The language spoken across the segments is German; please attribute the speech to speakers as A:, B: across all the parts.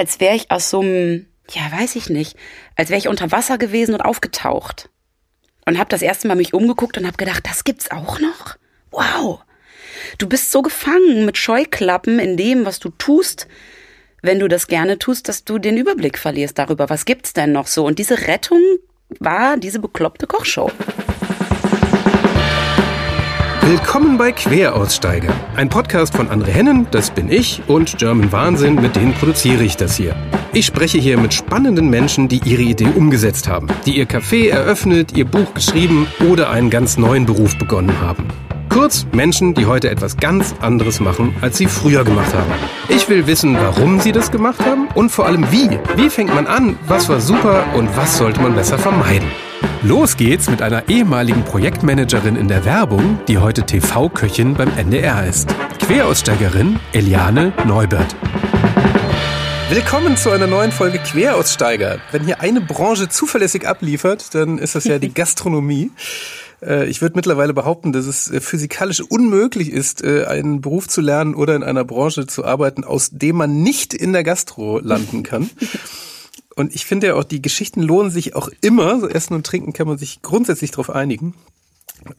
A: als wäre ich aus so einem, ja, weiß ich nicht, als wäre ich unter Wasser gewesen und aufgetaucht. Und habe das erste Mal mich umgeguckt und habe gedacht, das gibt's auch noch? Wow. Du bist so gefangen mit Scheuklappen in dem, was du tust, wenn du das gerne tust, dass du den Überblick verlierst darüber, was gibt's denn noch so. Und diese Rettung war diese bekloppte Kochshow.
B: Willkommen bei Queraussteiger, ein Podcast von André Hennen, das bin ich, und German Wahnsinn, mit denen produziere ich das hier. Ich spreche hier mit spannenden Menschen, die ihre Idee umgesetzt haben, die ihr Café eröffnet, ihr Buch geschrieben oder einen ganz neuen Beruf begonnen haben. Kurz Menschen, die heute etwas ganz anderes machen, als sie früher gemacht haben. Ich will wissen, warum sie das gemacht haben und vor allem wie. Wie fängt man an, was war super und was sollte man besser vermeiden. Los geht's mit einer ehemaligen Projektmanagerin in der Werbung, die heute TV-Köchin beim NDR ist. Queraussteigerin Eliane Neubert. Willkommen zu einer neuen Folge Queraussteiger. Wenn hier eine Branche zuverlässig abliefert, dann ist das ja die Gastronomie. Äh, ich würde mittlerweile behaupten, dass es äh, physikalisch unmöglich ist, äh, einen Beruf zu lernen oder in einer Branche zu arbeiten, aus dem man nicht in der Gastro landen kann. Und ich finde ja auch, die Geschichten lohnen sich auch immer. So Essen und Trinken kann man sich grundsätzlich darauf einigen.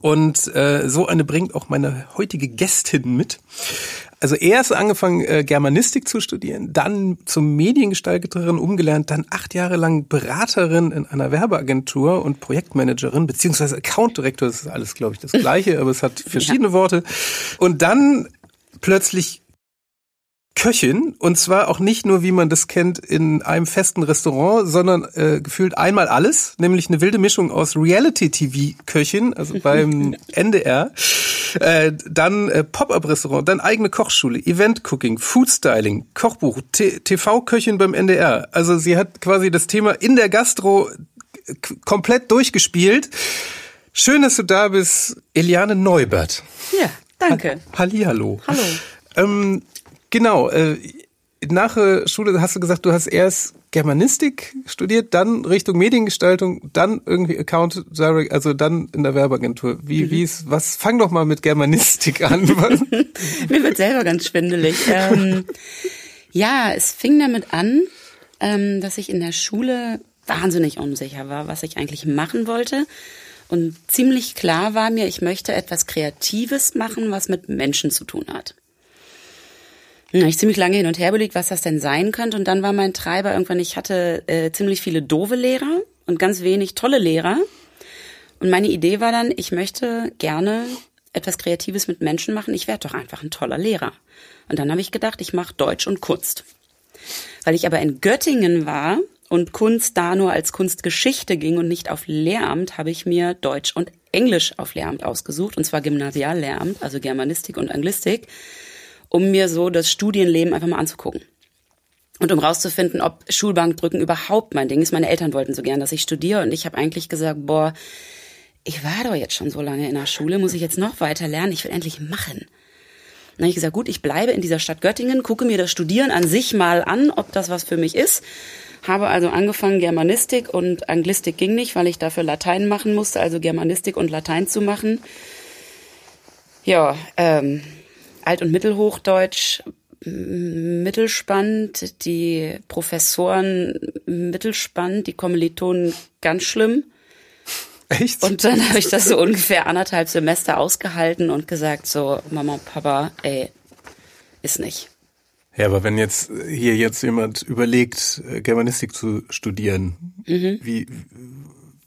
B: Und äh, so eine bringt auch meine heutige Gästin mit. Also erst angefangen, äh, Germanistik zu studieren, dann zum Mediengestalterin umgelernt, dann acht Jahre lang Beraterin in einer Werbeagentur und Projektmanagerin, beziehungsweise Account Director, das ist alles, glaube ich, das Gleiche, aber es hat verschiedene ja. Worte. Und dann plötzlich Köchin und zwar auch nicht nur, wie man das kennt, in einem festen Restaurant, sondern äh, gefühlt einmal alles, nämlich eine wilde Mischung aus Reality-TV-Köchin, also beim NDR, äh, dann äh, Pop-up-Restaurant, dann eigene Kochschule, Event-Cooking, Food-Styling, Kochbuch, TV-Köchin beim NDR. Also sie hat quasi das Thema in der Gastro komplett durchgespielt. Schön, dass du da bist, Eliane Neubert.
A: Ja, danke.
B: Ha Hallihallo.
A: Hallo.
B: Ähm, Genau. Äh, nach der Schule hast du gesagt, du hast erst Germanistik studiert, dann Richtung Mediengestaltung, dann irgendwie Account Direct, also dann in der Werbeagentur. Wie, mhm. wie ist, was, fang doch mal mit Germanistik an.
A: Mir wird selber ganz schwindelig. ähm, ja, es fing damit an, ähm, dass ich in der Schule wahnsinnig unsicher war, was ich eigentlich machen wollte. Und ziemlich klar war mir, ich möchte etwas Kreatives machen, was mit Menschen zu tun hat. Ja, ich ziemlich lange hin und her überlegt, was das denn sein könnte. Und dann war mein Treiber irgendwann, ich hatte äh, ziemlich viele doofe Lehrer und ganz wenig tolle Lehrer. Und meine Idee war dann, ich möchte gerne etwas Kreatives mit Menschen machen. Ich werde doch einfach ein toller Lehrer. Und dann habe ich gedacht, ich mache Deutsch und Kunst. Weil ich aber in Göttingen war und Kunst da nur als Kunstgeschichte ging und nicht auf Lehramt, habe ich mir Deutsch und Englisch auf Lehramt ausgesucht. Und zwar Gymnasiallehramt, also Germanistik und Anglistik um mir so das Studienleben einfach mal anzugucken. Und um rauszufinden, ob Schulbankdrücken überhaupt mein Ding ist. Meine Eltern wollten so gern, dass ich studiere. Und ich habe eigentlich gesagt, boah, ich war doch jetzt schon so lange in der Schule, muss ich jetzt noch weiter lernen? Ich will endlich machen. Dann habe ich gesagt, gut, ich bleibe in dieser Stadt Göttingen, gucke mir das Studieren an sich mal an, ob das was für mich ist. Habe also angefangen, Germanistik und Anglistik ging nicht, weil ich dafür Latein machen musste, also Germanistik und Latein zu machen. Ja, ähm, Alt- und Mittelhochdeutsch mittelspannend, die Professoren mittelspannend, die Kommilitonen ganz schlimm.
B: Echt?
A: Und dann habe ich das so ungefähr anderthalb Semester ausgehalten und gesagt so, Mama, Papa, ey, ist nicht.
B: Ja, aber wenn jetzt hier jetzt jemand überlegt, Germanistik zu studieren, mhm. wie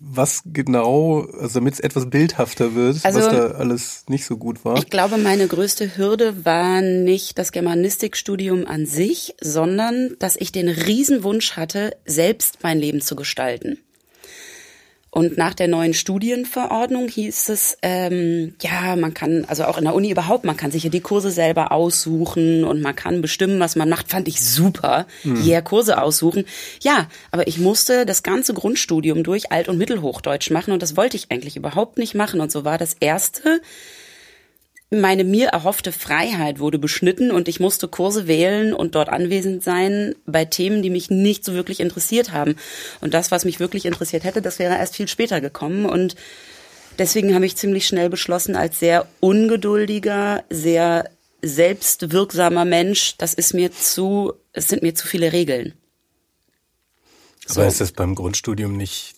B: was genau, also damit es etwas bildhafter wird, also, was da alles nicht so gut war?
A: Ich glaube, meine größte Hürde war nicht das Germanistikstudium an sich, sondern dass ich den Riesenwunsch hatte, selbst mein Leben zu gestalten. Und nach der neuen Studienverordnung hieß es, ähm, ja, man kann, also auch in der Uni überhaupt, man kann sich ja die Kurse selber aussuchen und man kann bestimmen, was man macht. Fand ich super, mhm. hier Kurse aussuchen. Ja, aber ich musste das ganze Grundstudium durch Alt- und Mittelhochdeutsch machen und das wollte ich eigentlich überhaupt nicht machen. Und so war das erste meine mir erhoffte Freiheit wurde beschnitten und ich musste Kurse wählen und dort anwesend sein bei Themen, die mich nicht so wirklich interessiert haben. Und das, was mich wirklich interessiert hätte, das wäre erst viel später gekommen. Und deswegen habe ich ziemlich schnell beschlossen, als sehr ungeduldiger, sehr selbstwirksamer Mensch, das ist mir zu, es sind mir zu viele Regeln.
B: So. Aber ist das beim Grundstudium nicht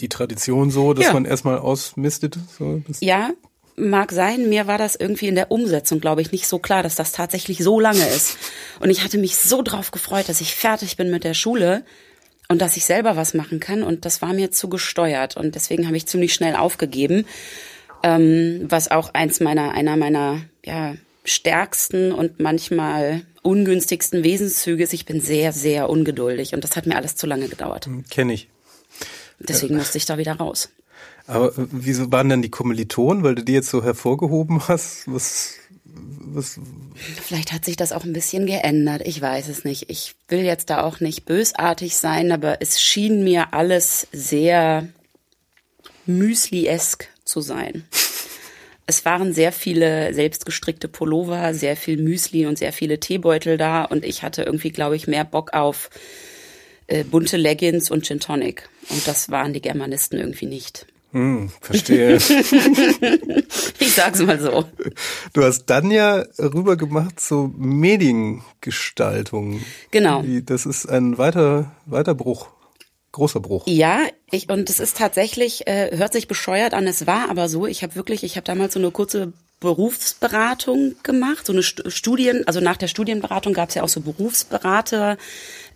B: die Tradition so, dass ja. man erstmal ausmistet? So,
A: ja, mag sein. Mir war das irgendwie in der Umsetzung, glaube ich, nicht so klar, dass das tatsächlich so lange ist. Und ich hatte mich so drauf gefreut, dass ich fertig bin mit der Schule und dass ich selber was machen kann. Und das war mir zu gesteuert. Und deswegen habe ich ziemlich schnell aufgegeben. Ähm, was auch eins meiner, einer meiner, ja, stärksten und manchmal ungünstigsten Wesenszüge ist. Ich bin sehr, sehr ungeduldig und das hat mir alles zu lange gedauert.
B: Kenne ich.
A: Deswegen musste ich da wieder raus.
B: Aber wieso waren denn die Kommilitonen, weil du die jetzt so hervorgehoben hast? Was, was?
A: Vielleicht hat sich das auch ein bisschen geändert. Ich weiß es nicht. Ich will jetzt da auch nicht bösartig sein, aber es schien mir alles sehr Müsli-esk zu sein. Es waren sehr viele selbstgestrickte Pullover, sehr viel Müsli und sehr viele Teebeutel da und ich hatte irgendwie, glaube ich, mehr Bock auf äh, bunte Leggings und Gin Tonic. Und das waren die Germanisten irgendwie nicht.
B: Hm, verstehe.
A: ich sag's mal so.
B: Du hast dann ja rübergemacht zur Mediengestaltung.
A: Genau.
B: Das ist ein weiter, weiter Bruch. Großer Bruch.
A: Ja, ich, und es ist tatsächlich, äh, hört sich bescheuert an, es war aber so, ich habe wirklich, ich habe damals so eine kurze Berufsberatung gemacht, so eine Studien, also nach der Studienberatung gab es ja auch so Berufsberater,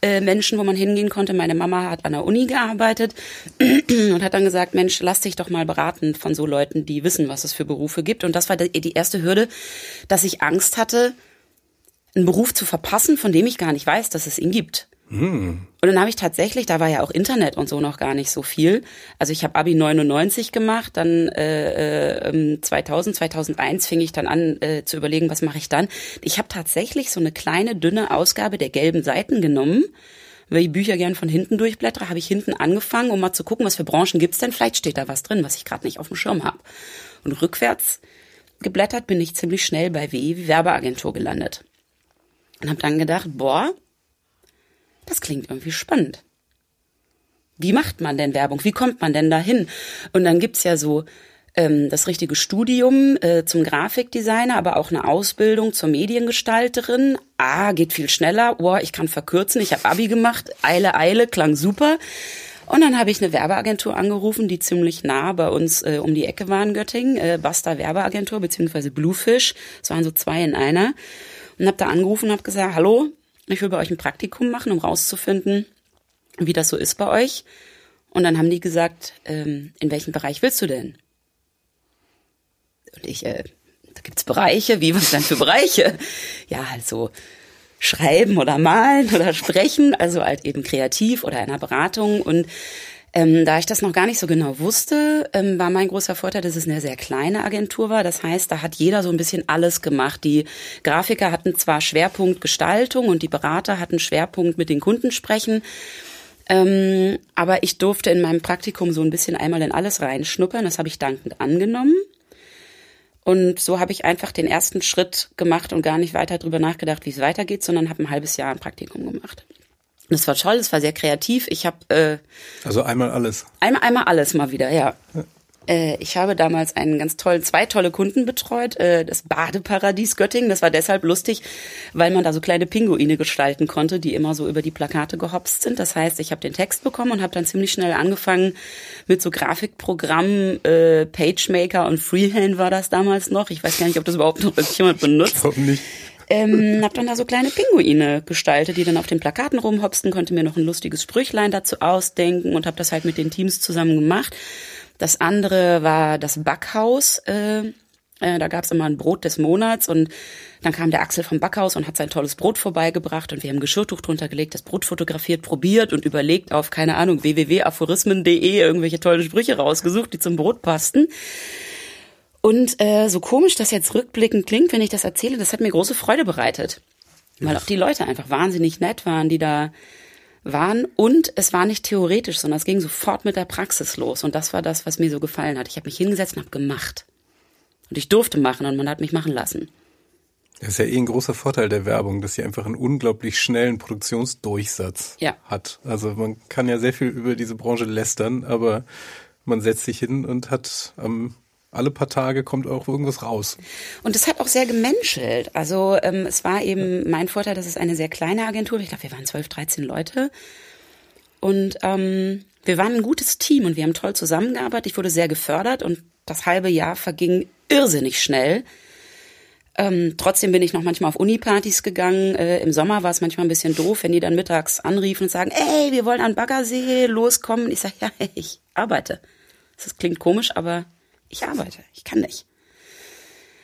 A: äh, Menschen, wo man hingehen konnte. Meine Mama hat an der Uni gearbeitet und hat dann gesagt, Mensch, lass dich doch mal beraten von so Leuten, die wissen, was es für Berufe gibt. Und das war die erste Hürde, dass ich Angst hatte, einen Beruf zu verpassen, von dem ich gar nicht weiß, dass es ihn gibt. Hm. Und dann habe ich tatsächlich, da war ja auch Internet und so noch gar nicht so viel. Also ich habe Abi 99 gemacht, dann äh, 2000, ähm, 2001 fing ich dann an äh, zu überlegen, was mache ich dann. Ich habe tatsächlich so eine kleine dünne Ausgabe der gelben Seiten genommen. Weil ich Bücher gern von hinten durchblättere, habe ich hinten angefangen, um mal zu gucken, was für Branchen gibt's denn. Vielleicht steht da was drin, was ich gerade nicht auf dem Schirm habe. Und rückwärts geblättert bin ich ziemlich schnell bei WE Werbeagentur gelandet. Und habe dann gedacht, boah, das klingt irgendwie spannend. Wie macht man denn Werbung? Wie kommt man denn dahin? Und dann gibt's ja so ähm, das richtige Studium äh, zum Grafikdesigner, aber auch eine Ausbildung zur Mediengestalterin. Ah, geht viel schneller. Oh, ich kann verkürzen. Ich habe Abi gemacht. Eile, Eile, klang super. Und dann habe ich eine Werbeagentur angerufen, die ziemlich nah bei uns äh, um die Ecke war in Göttingen. Äh, Basta Werbeagentur beziehungsweise Bluefish. Es waren so zwei in einer. Und habe da angerufen und habe gesagt, hallo, ich will bei euch ein Praktikum machen, um rauszufinden, wie das so ist bei euch. Und dann haben die gesagt, ähm, in welchem Bereich willst du denn? Und ich, äh, da gibt's Bereiche, wie was denn für Bereiche? Ja, also schreiben oder malen oder sprechen, also halt eben kreativ oder in einer Beratung. Und ähm, da ich das noch gar nicht so genau wusste, ähm, war mein großer Vorteil, dass es eine sehr kleine Agentur war. Das heißt, da hat jeder so ein bisschen alles gemacht. Die Grafiker hatten zwar Schwerpunkt Gestaltung und die Berater hatten Schwerpunkt mit den Kunden sprechen. Ähm, aber ich durfte in meinem Praktikum so ein bisschen einmal in alles reinschnuppern. Das habe ich dankend angenommen. Und so habe ich einfach den ersten Schritt gemacht und gar nicht weiter drüber nachgedacht, wie es weitergeht, sondern habe ein halbes Jahr ein Praktikum gemacht. Das war toll, es war sehr kreativ. Ich habe äh,
B: also einmal alles.
A: Einmal einmal alles mal wieder, ja. ja. Äh, ich habe damals einen ganz tollen, zwei tolle Kunden betreut. Äh, das Badeparadies Göttingen. Das war deshalb lustig, weil man da so kleine Pinguine gestalten konnte, die immer so über die Plakate gehopst sind. Das heißt, ich habe den Text bekommen und habe dann ziemlich schnell angefangen mit so Grafikprogrammen, äh, PageMaker und Freehand war das damals noch. Ich weiß gar nicht, ob das überhaupt noch jemand benutzt. Ich glaube
B: nicht
A: ähm, habe dann da so kleine Pinguine gestaltet, die dann auf den Plakaten rumhopsten, konnte mir noch ein lustiges Sprüchlein dazu ausdenken und habe das halt mit den Teams zusammen gemacht. Das andere war das Backhaus. Äh, äh, da gab's immer ein Brot des Monats und dann kam der Axel vom Backhaus und hat sein tolles Brot vorbeigebracht und wir haben Geschirrtuch drunter gelegt, das Brot fotografiert, probiert und überlegt auf, keine Ahnung, www.aphorismen.de irgendwelche tollen Sprüche rausgesucht, die zum Brot passten. Und äh, so komisch das jetzt rückblickend klingt, wenn ich das erzähle, das hat mir große Freude bereitet. Weil auch die Leute einfach wahnsinnig nett waren, die da waren. Und es war nicht theoretisch, sondern es ging sofort mit der Praxis los. Und das war das, was mir so gefallen hat. Ich habe mich hingesetzt und habe gemacht. Und ich durfte machen und man hat mich machen lassen.
B: Das ist ja eh ein großer Vorteil der Werbung, dass sie einfach einen unglaublich schnellen Produktionsdurchsatz
A: ja.
B: hat. Also man kann ja sehr viel über diese Branche lästern, aber man setzt sich hin und hat am alle paar Tage kommt auch irgendwas raus.
A: Und es hat auch sehr gemenschelt. Also ähm, es war eben mein Vorteil, dass es eine sehr kleine Agentur. Ich glaube, wir waren 12, 13 Leute. Und ähm, wir waren ein gutes Team und wir haben toll zusammengearbeitet. Ich wurde sehr gefördert und das halbe Jahr verging irrsinnig schnell. Ähm, trotzdem bin ich noch manchmal auf Unipartys gegangen. Äh, Im Sommer war es manchmal ein bisschen doof, wenn die dann mittags anriefen und sagen, ey, wir wollen an Baggersee loskommen. Ich sage, ja, ich arbeite. Das klingt komisch, aber ich arbeite. Ich kann nicht.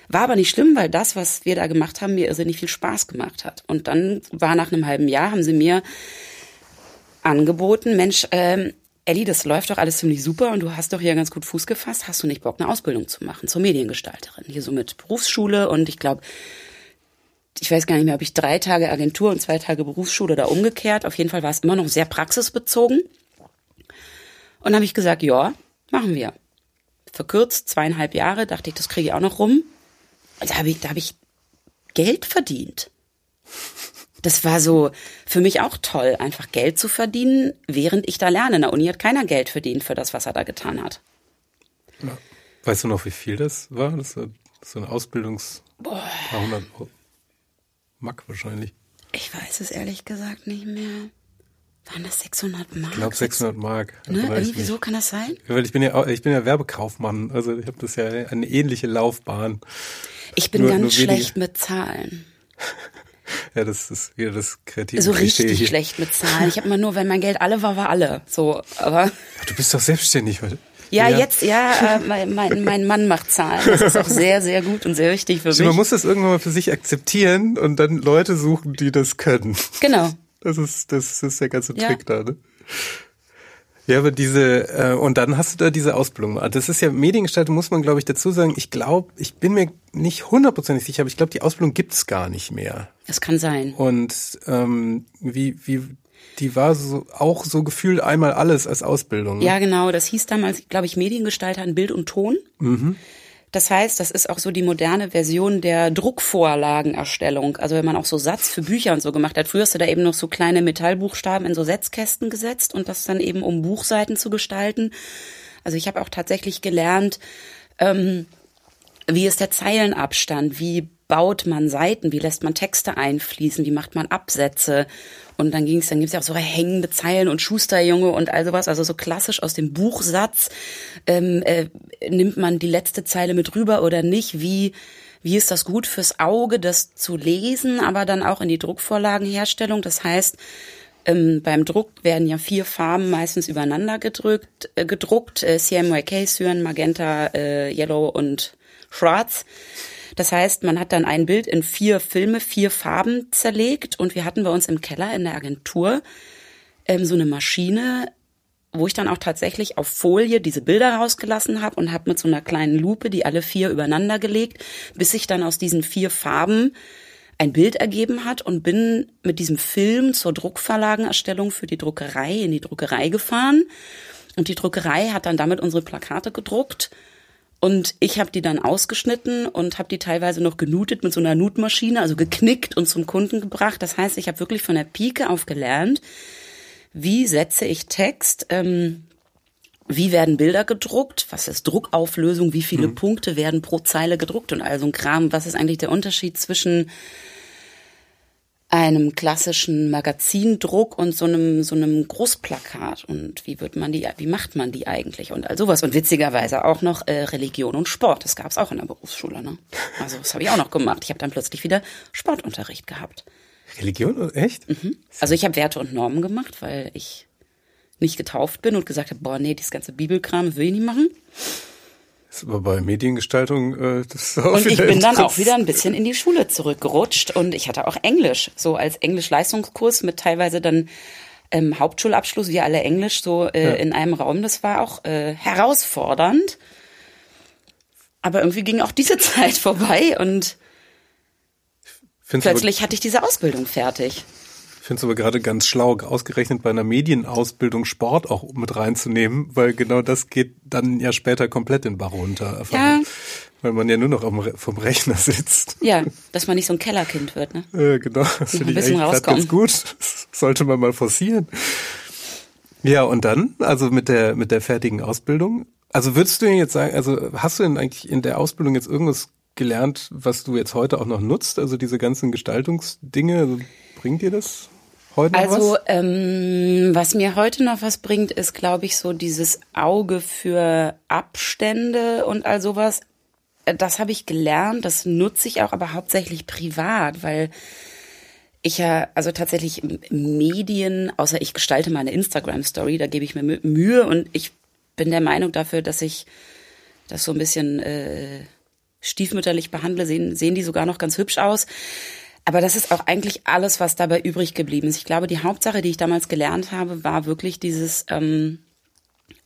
A: War aber nicht schlimm, weil das, was wir da gemacht haben, mir irrsinnig viel Spaß gemacht hat. Und dann war nach einem halben Jahr, haben sie mir angeboten, Mensch, ähm, Elli, das läuft doch alles ziemlich super und du hast doch hier ganz gut Fuß gefasst. Hast du nicht Bock, eine Ausbildung zu machen zur Mediengestalterin? Hier so mit Berufsschule und ich glaube, ich weiß gar nicht mehr, ob ich drei Tage Agentur und zwei Tage Berufsschule oder umgekehrt. Auf jeden Fall war es immer noch sehr praxisbezogen. Und habe ich gesagt, ja, machen wir. Verkürzt, zweieinhalb Jahre, dachte ich, das kriege ich auch noch rum. Und da habe ich, da hab ich Geld verdient das war so für mich auch toll, einfach Geld zu verdienen, während ich da lerne. In der Uni hat keiner Geld verdient für das, was er da getan hat.
B: Ja. Weißt du noch, wie viel das war? Das ist so eine Ausbildungs... Boah. Paar hundert Mark wahrscheinlich.
A: Ich weiß es ehrlich gesagt nicht mehr. Waren das 600 Mark?
B: Ich glaube 600 Mark.
A: Ne? Irgendwie so kann das sein?
B: Weil ich bin ja ich bin ja Werbekaufmann, also ich habe das ja eine ähnliche Laufbahn.
A: Ich bin nur, ganz nur schlecht mit Zahlen.
B: Ja, das ist wieder das kreative
A: So richtig hier. schlecht mit Zahlen. Ich habe immer nur, wenn mein Geld alle war, war alle. So, aber.
B: Du bist doch selbstständig.
A: Ja, ja, jetzt, ja, äh, mein, mein, mein Mann macht Zahlen. Das ist auch sehr, sehr gut und sehr wichtig für mich.
B: Man muss das irgendwann mal für sich akzeptieren und dann Leute suchen, die das können.
A: Genau.
B: Das ist, das ist der ganze Trick ja. da, ne? Ja, aber diese, äh, und dann hast du da diese Ausbildung. Das ist ja Mediengestaltung, muss man, glaube ich, dazu sagen. Ich glaube, ich bin mir nicht hundertprozentig sicher, aber ich glaube, die Ausbildung gibt's gar nicht mehr.
A: Das kann sein.
B: Und ähm, wie, wie, die war so auch so gefühlt einmal alles als Ausbildung.
A: Ne? Ja, genau. Das hieß damals, glaube ich, Mediengestalter in Bild und Ton. Mhm. Das heißt, das ist auch so die moderne Version der Druckvorlagenerstellung. Also wenn man auch so Satz für Bücher und so gemacht hat. Früher hast du da eben noch so kleine Metallbuchstaben in so Setzkästen gesetzt und das dann eben um Buchseiten zu gestalten. Also ich habe auch tatsächlich gelernt, ähm, wie ist der Zeilenabstand, wie baut man Seiten, wie lässt man Texte einfließen, wie macht man Absätze. Und dann ging's, dann gibt's ja auch so hängende Zeilen und Schusterjunge und all sowas. Also so klassisch aus dem Buchsatz ähm, äh, nimmt man die letzte Zeile mit rüber oder nicht? Wie wie ist das gut fürs Auge, das zu lesen, aber dann auch in die Druckvorlagenherstellung? Das heißt, ähm, beim Druck werden ja vier Farben meistens übereinander gedrückt, äh, gedruckt, äh, CMYK, Cyan, Magenta, äh, Yellow und Schwarz. Das heißt, man hat dann ein Bild in vier Filme, vier Farben zerlegt und wir hatten bei uns im Keller in der Agentur ähm, so eine Maschine, wo ich dann auch tatsächlich auf Folie diese Bilder rausgelassen habe und habe mit so einer kleinen Lupe die alle vier übereinander gelegt, bis sich dann aus diesen vier Farben ein Bild ergeben hat und bin mit diesem Film zur Druckverlagenerstellung für die Druckerei in die Druckerei gefahren. Und die Druckerei hat dann damit unsere Plakate gedruckt und ich habe die dann ausgeschnitten und habe die teilweise noch genutet mit so einer Nutmaschine, also geknickt und zum Kunden gebracht. Das heißt, ich habe wirklich von der Pike auf gelernt, wie setze ich Text, ähm, wie werden Bilder gedruckt, was ist Druckauflösung, wie viele mhm. Punkte werden pro Zeile gedruckt und all so ein Kram. Was ist eigentlich der Unterschied zwischen einem klassischen Magazindruck und so einem so einem Großplakat. Und wie wird man die wie macht man die eigentlich? Und all sowas. Und witzigerweise auch noch äh, Religion und Sport. Das gab es auch in der Berufsschule ne? Also das habe ich auch noch gemacht. Ich habe dann plötzlich wieder Sportunterricht gehabt.
B: Religion? Echt?
A: Mhm. also ich habe Werte und Normen gemacht weil ich nicht getauft bin und gesagt habe boah nee das ganze Bibelkram will ich nicht machen
B: ist aber bei Mediengestaltung äh, das ist auch
A: Und ich bin dann auch wieder ein bisschen in die Schule zurückgerutscht und ich hatte auch Englisch, so als Englisch-Leistungskurs mit teilweise dann ähm, Hauptschulabschluss, wir alle Englisch so äh, ja. in einem Raum. Das war auch äh, herausfordernd. Aber irgendwie ging auch diese Zeit vorbei und Findest plötzlich hatte ich diese Ausbildung fertig.
B: Ich finde es aber gerade ganz schlau, ausgerechnet bei einer Medienausbildung Sport auch mit reinzunehmen, weil genau das geht dann ja später komplett den Bach runter. Ja. Weil man ja nur noch vom Rechner sitzt.
A: Ja, dass man nicht so ein Kellerkind wird, ne?
B: Ja, genau. Das finde ich eigentlich ganz gut. Das sollte man mal forcieren. Ja, und dann, also mit der, mit der fertigen Ausbildung. Also würdest du jetzt sagen, also hast du denn eigentlich in der Ausbildung jetzt irgendwas gelernt, was du jetzt heute auch noch nutzt? Also diese ganzen Gestaltungsdinge, also bringt dir das? Heute noch
A: Also,
B: was?
A: ähm, was mir heute noch was bringt, ist, glaube ich, so dieses Auge für Abstände und all sowas. Äh, Das habe ich gelernt, das nutze ich auch, aber hauptsächlich privat, weil ich ja, also tatsächlich Medien, außer ich gestalte meine Instagram-Story, da gebe ich mir Mü- Mühe und ich bin der Meinung dafür, dass ich das so ein bisschen äh, stiefmütterlich behandle, sehen, sehen die sogar noch ganz hübsch aus. Aber das ist auch eigentlich alles, was dabei übrig geblieben ist. Ich glaube, die Hauptsache, die ich damals gelernt habe, war wirklich dieses ähm,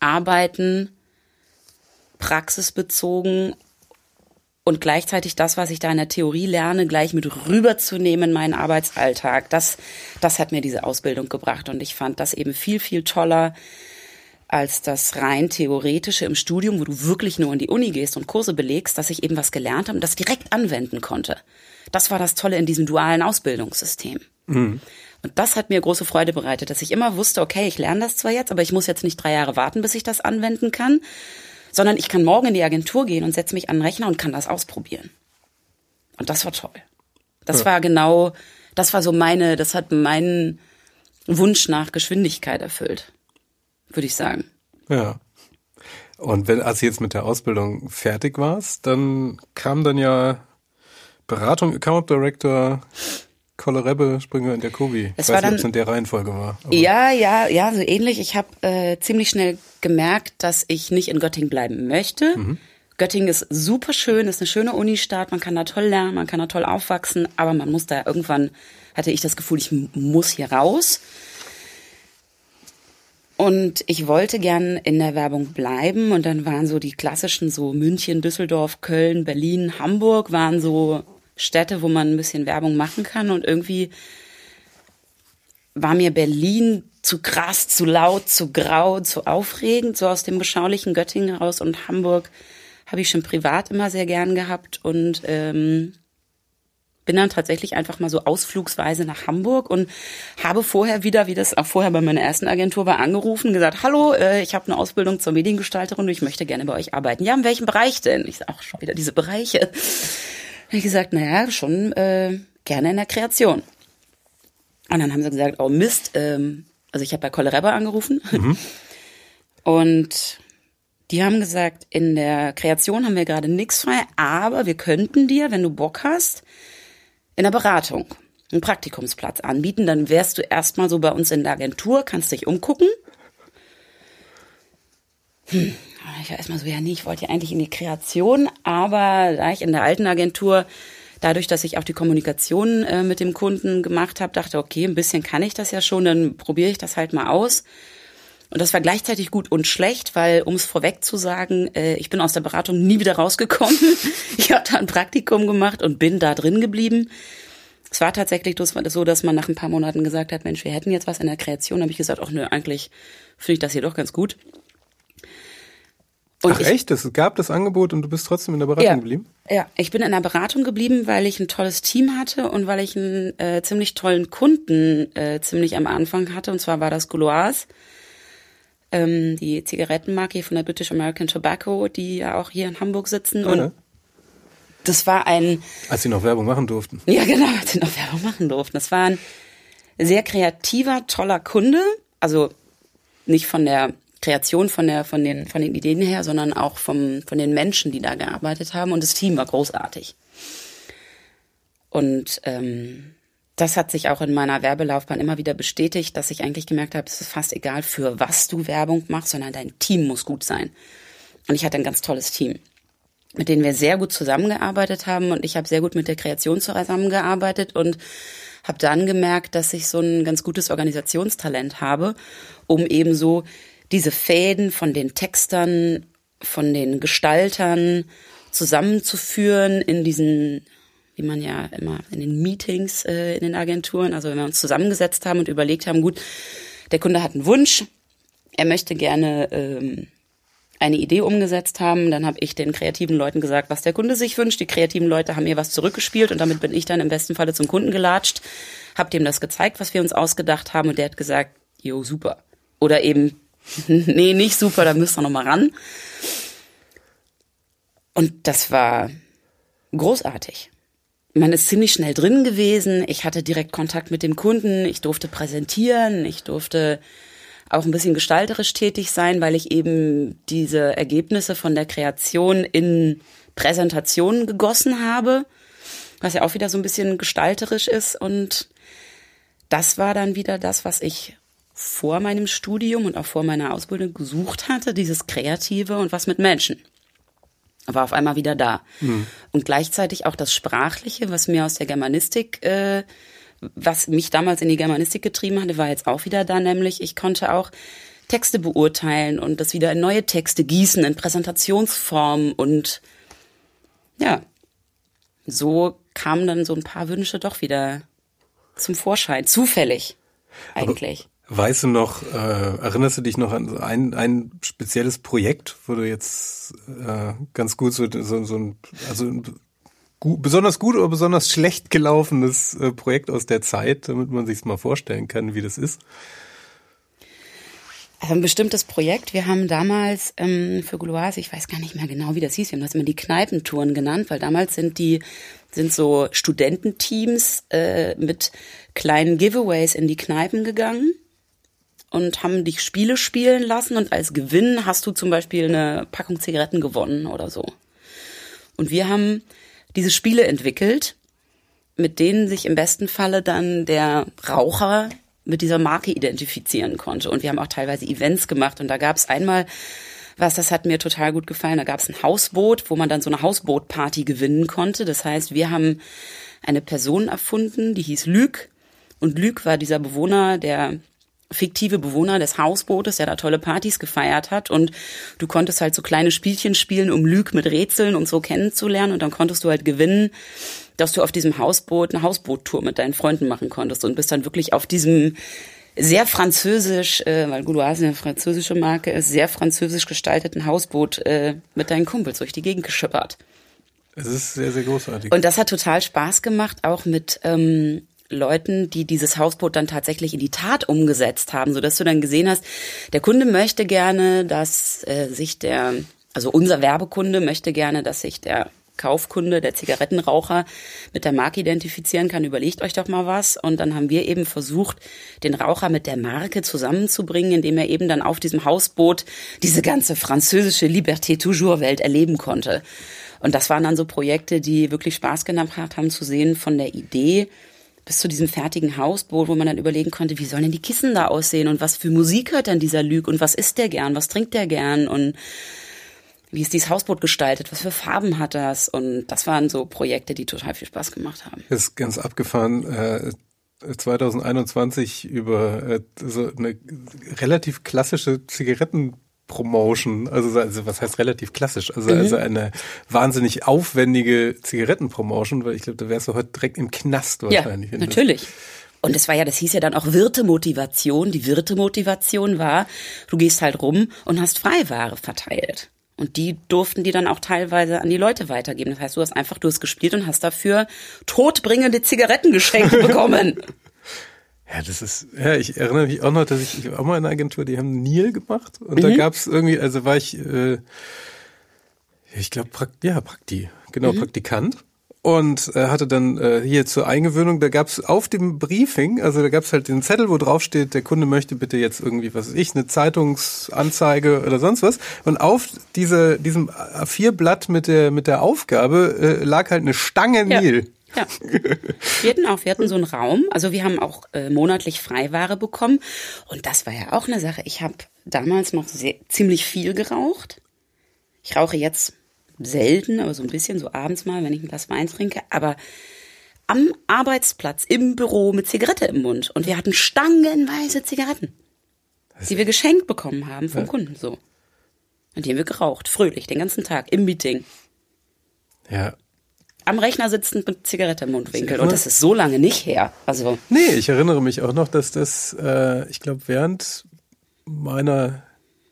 A: Arbeiten praxisbezogen und gleichzeitig das, was ich da in der Theorie lerne, gleich mit rüberzunehmen in meinen Arbeitsalltag. Das, das hat mir diese Ausbildung gebracht und ich fand das eben viel, viel toller als das rein theoretische im Studium, wo du wirklich nur in die Uni gehst und Kurse belegst, dass ich eben was gelernt habe und das direkt anwenden konnte. Das war das Tolle in diesem dualen Ausbildungssystem. Und das hat mir große Freude bereitet, dass ich immer wusste, okay, ich lerne das zwar jetzt, aber ich muss jetzt nicht drei Jahre warten, bis ich das anwenden kann, sondern ich kann morgen in die Agentur gehen und setze mich an den Rechner und kann das ausprobieren. Und das war toll. Das
B: Ja.
A: war genau, das war so meine, das hat meinen Wunsch nach Geschwindigkeit erfüllt, würde ich sagen.
B: Ja. Und wenn, als du jetzt mit der Ausbildung fertig warst, dann kam dann ja Beratung, Account Director, Kollerebbe, Springer und Jacobi.
A: Es
B: ich weiß nicht, ob es in der Reihenfolge war. aber-
A: Ja, ja, ja, so ähnlich. Ich habe äh, ziemlich schnell gemerkt, dass ich nicht in Göttingen bleiben möchte. Göttingen ist super schön, ist eine schöne Unistadt, man kann da toll lernen, man kann da toll aufwachsen, aber man muss da irgendwann, hatte ich das Gefühl, ich muss hier raus. Und ich wollte gern in der Werbung bleiben. Und dann waren so die klassischen so München, Düsseldorf, Köln, Berlin, Hamburg waren so Städte, wo man ein bisschen Werbung machen kann. Und irgendwie war mir Berlin zu krass, zu laut, zu grau, zu aufregend, so aus dem beschaulichen Göttingen raus. Und Hamburg habe ich schon privat immer sehr gern gehabt. Und ähm, bin dann tatsächlich einfach mal so ausflugsweise nach Hamburg und habe vorher wieder, wie das auch vorher bei meiner ersten Agentur war, angerufen, gesagt, hallo, äh, ich habe eine Ausbildung zur Mediengestalterin und ich möchte gerne bei euch arbeiten. Ja, in welchem Bereich denn? Ich sage, ach, schon wieder diese Bereiche. Habe ich gesagt, naja, schon äh, gerne in der Kreation. Und dann haben sie gesagt, oh Mist, ähm, also ich habe bei Kollerebbe angerufen. Und die haben gesagt, in der Kreation haben wir gerade nichts frei, aber wir könnten dir, wenn du Bock hast, in der Beratung einen Praktikumsplatz anbieten. Dann wärst du erstmal so bei uns in der Agentur, kannst dich umgucken. Hm, ich war erstmal so, ja, nee, ich wollte ja eigentlich in die Kreation, aber da ich in der alten Agentur, dadurch, dass ich auch die Kommunikation äh, mit dem Kunden gemacht habe, dachte, okay, ein bisschen kann ich das ja schon, dann probiere ich das halt mal aus. Und das war gleichzeitig gut und schlecht, weil, um es vorweg zu sagen, äh, ich bin aus der Beratung nie wieder rausgekommen. ich habe da ein Praktikum gemacht und bin da drin geblieben. Es war tatsächlich so, dass man nach ein paar Monaten gesagt hat, Mensch, wir hätten jetzt was in der Kreation. Da habe ich gesagt, ach nö, eigentlich finde ich das hier doch ganz gut. Und
B: Ach
A: ich,
B: echt? Es gab das Angebot und du bist trotzdem in der Beratung
A: ja,
B: geblieben?
A: Ja, ich bin in der Beratung geblieben, weil ich ein tolles Team hatte und weil ich einen äh, ziemlich tollen Kunden äh, ziemlich am Anfang hatte. Und zwar war das Gauloise, ähm, die Zigarettenmarke von der British American Tobacco, die ja auch hier in Hamburg sitzen.
B: Ja,
A: Und
B: ne?
A: das war ein,
B: Als sie noch Werbung machen durften.
A: ja genau, als sie noch Werbung machen durften. Das war ein sehr kreativer, toller Kunde. Also nicht von der Kreation, von der, von den, von den Ideen her, sondern auch vom, von den Menschen, die da gearbeitet haben. Und das Team war großartig. Und ähm, das hat sich auch in meiner Werbelaufbahn immer wieder bestätigt, dass ich eigentlich gemerkt habe, es ist fast egal, für was du Werbung machst, sondern dein Team muss gut sein. Und ich hatte ein ganz tolles Team, mit denen wir sehr gut zusammengearbeitet haben und ich habe sehr gut mit der Kreation zusammengearbeitet und habe dann gemerkt, dass ich so ein ganz gutes Organisationstalent habe, um eben so diese Fäden von den Textern, von den Gestaltern zusammenzuführen in diesen wie man ja immer in den Meetings äh, in den Agenturen, also wenn wir uns zusammengesetzt haben und überlegt haben, gut, der Kunde hat einen Wunsch, er möchte gerne ähm, eine Idee umgesetzt haben, dann habe ich den kreativen Leuten gesagt, was der Kunde sich wünscht. Die kreativen Leute haben mir was zurückgespielt und damit bin ich dann im besten Falle zum Kunden gelatscht, habe dem das gezeigt, was wir uns ausgedacht haben und der hat gesagt, jo, super. Oder eben, nee, nicht super, da müsst ihr noch mal ran. Und das war großartig. Man ist ziemlich schnell drin gewesen. Ich hatte direkt Kontakt mit dem Kunden. Ich durfte präsentieren. Ich durfte auch ein bisschen gestalterisch tätig sein, weil ich eben diese Ergebnisse von der Kreation in Präsentationen gegossen habe, was ja auch wieder so ein bisschen gestalterisch ist. Und das war dann wieder das, was ich vor meinem Studium und auch vor meiner Ausbildung gesucht hatte, dieses Kreative und was mit Menschen war auf einmal wieder da. Mhm. Und gleichzeitig auch das Sprachliche, was mir aus der Germanistik, äh, was mich damals in die Germanistik getrieben hatte, war jetzt auch wieder da, nämlich ich konnte auch Texte beurteilen und das wieder in neue Texte gießen, in Präsentationsform und ja, so kamen dann so ein paar Wünsche doch wieder zum Vorschein, zufällig eigentlich.
B: Weißt du noch, äh, erinnerst du dich noch an ein, ein spezielles Projekt, wo du jetzt äh, ganz gut so, so, so ein, also ein gut, besonders gut oder besonders schlecht gelaufenes äh, Projekt aus der Zeit, damit man sich mal vorstellen kann, wie das ist?
A: Also ein bestimmtes Projekt. Wir haben damals ähm, für Gouloise, ich weiß gar nicht mehr genau, wie das hieß, wir haben das immer die Kneipentouren genannt, weil damals sind die sind so Studententeams äh, mit kleinen Giveaways in die Kneipen gegangen und haben dich Spiele spielen lassen und als Gewinn hast du zum Beispiel eine Packung Zigaretten gewonnen oder so. Und wir haben diese Spiele entwickelt, mit denen sich im besten Falle dann der Raucher mit dieser Marke identifizieren konnte. Und wir haben auch teilweise Events gemacht und da gab es einmal was, das hat mir total gut gefallen. Da gab es ein Hausboot, wo man dann so eine Hausbootparty gewinnen konnte. Das heißt, wir haben eine Person erfunden, die hieß Lüg. Und Lüg war dieser Bewohner, der fiktive Bewohner des Hausbootes, der da tolle Partys gefeiert hat und du konntest halt so kleine Spielchen spielen, um Lüg mit Rätseln und so kennenzulernen und dann konntest du halt gewinnen, dass du auf diesem Hausboot eine Hausboottour mit deinen Freunden machen konntest und bist dann wirklich auf diesem sehr französisch, äh, weil Gouloise eine französische Marke ist, sehr französisch gestalteten Hausboot äh, mit deinen Kumpels durch die Gegend geschippert.
B: Es ist sehr, sehr großartig.
A: Und das hat total Spaß gemacht, auch mit ähm, Leuten, die dieses Hausboot dann tatsächlich in die Tat umgesetzt haben, so dass du dann gesehen hast, der Kunde möchte gerne, dass äh, sich der, also unser Werbekunde möchte gerne, dass sich der Kaufkunde, der Zigarettenraucher mit der Marke identifizieren kann, überlegt euch doch mal was. Und dann haben wir eben versucht, den Raucher mit der Marke zusammenzubringen, indem er eben dann auf diesem Hausboot diese ganze französische Liberté toujours Welt erleben konnte. Und das waren dann so Projekte, die wirklich Spaß gemacht haben zu sehen von der Idee, bis zu diesem fertigen Hausboot, wo man dann überlegen konnte, wie sollen denn die Kissen da aussehen und was für Musik hört dann dieser Lüg und was isst der gern, was trinkt der gern und wie ist dieses Hausboot gestaltet, was für Farben hat das und das waren so Projekte, die total viel Spaß gemacht haben.
B: Das ist ganz abgefahren. Äh 2021 über äh, so eine relativ klassische Zigaretten Promotion, also, also was heißt relativ klassisch, also, mhm. also eine wahnsinnig aufwendige Zigarettenpromotion, weil ich glaube, da wärst du heute direkt im Knast wahrscheinlich.
A: Ja, natürlich. Und es war ja, das hieß ja dann auch Wirtemotivation. Die Wirtemotivation war, du gehst halt rum und hast Freiware verteilt. Und die durften die dann auch teilweise an die Leute weitergeben. Das heißt, du hast einfach, du hast gespielt und hast dafür todbringende Zigaretten geschenkt bekommen.
B: Ja, das ist, ja, ich erinnere mich auch noch, dass ich, ich war auch mal in einer Agentur, die haben Nil gemacht und mhm. da gab's irgendwie, also war ich, äh, ich glaube, ja, Prakti, genau, mhm. Praktikant und äh, hatte dann äh, hier zur Eingewöhnung, da gab's auf dem Briefing, also da gab's halt den Zettel, wo drauf steht, der Kunde möchte bitte jetzt irgendwie, was weiß ich, eine Zeitungsanzeige oder sonst was. Und auf diese, diesem A4-Blatt mit der, mit der Aufgabe äh, lag halt eine Stange ja. Nil.
A: Ja. Wir hatten auch, wir hatten so einen Raum, also wir haben auch äh, monatlich Freiware bekommen und das war ja auch eine Sache. Ich habe damals noch sehr, ziemlich viel geraucht. Ich rauche jetzt selten, aber so ein bisschen, so abends mal, wenn ich ein Glas Wein trinke, aber am Arbeitsplatz, im Büro mit Zigarette im Mund und wir hatten stangenweise Zigaretten, die wir geschenkt bekommen haben vom ja. Kunden, so. Und die haben wir geraucht, fröhlich, den ganzen Tag, im Meeting.
B: Ja,
A: am Rechner sitzend mit Zigarette im Mundwinkel. Und das ist so lange nicht her. Also
B: nee, ich erinnere mich auch noch, dass das, äh, ich glaube, während meiner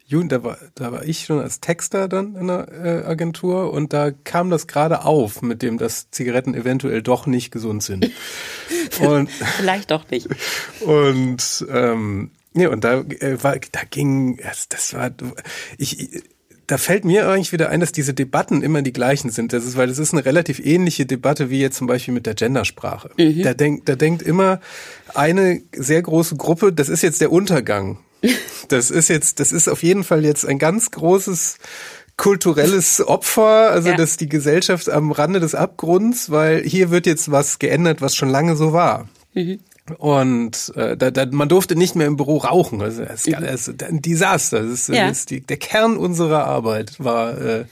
B: Jugend, da war, da war ich schon als Texter dann in der äh, Agentur und da kam das gerade auf, mit dem, dass Zigaretten eventuell doch nicht gesund sind.
A: und, Vielleicht doch nicht.
B: Und ähm, nee, und da äh, war, da ging, das, das war, ich, da fällt mir eigentlich wieder ein, dass diese Debatten immer die gleichen sind. Das ist, weil das ist eine relativ ähnliche Debatte wie jetzt zum Beispiel mit der Gendersprache. Mhm. Da denkt, da denkt immer eine sehr große Gruppe, das ist jetzt der Untergang. Das ist jetzt, das ist auf jeden Fall jetzt ein ganz großes kulturelles Opfer, also ja. dass die Gesellschaft am Rande des Abgrunds, weil hier wird jetzt was geändert, was schon lange so war. Mhm. Und äh, da, da, man durfte nicht mehr im Büro rauchen. Also das ist, das ist ein Desaster. Das ist, ja. die, der Kern unserer Arbeit war äh,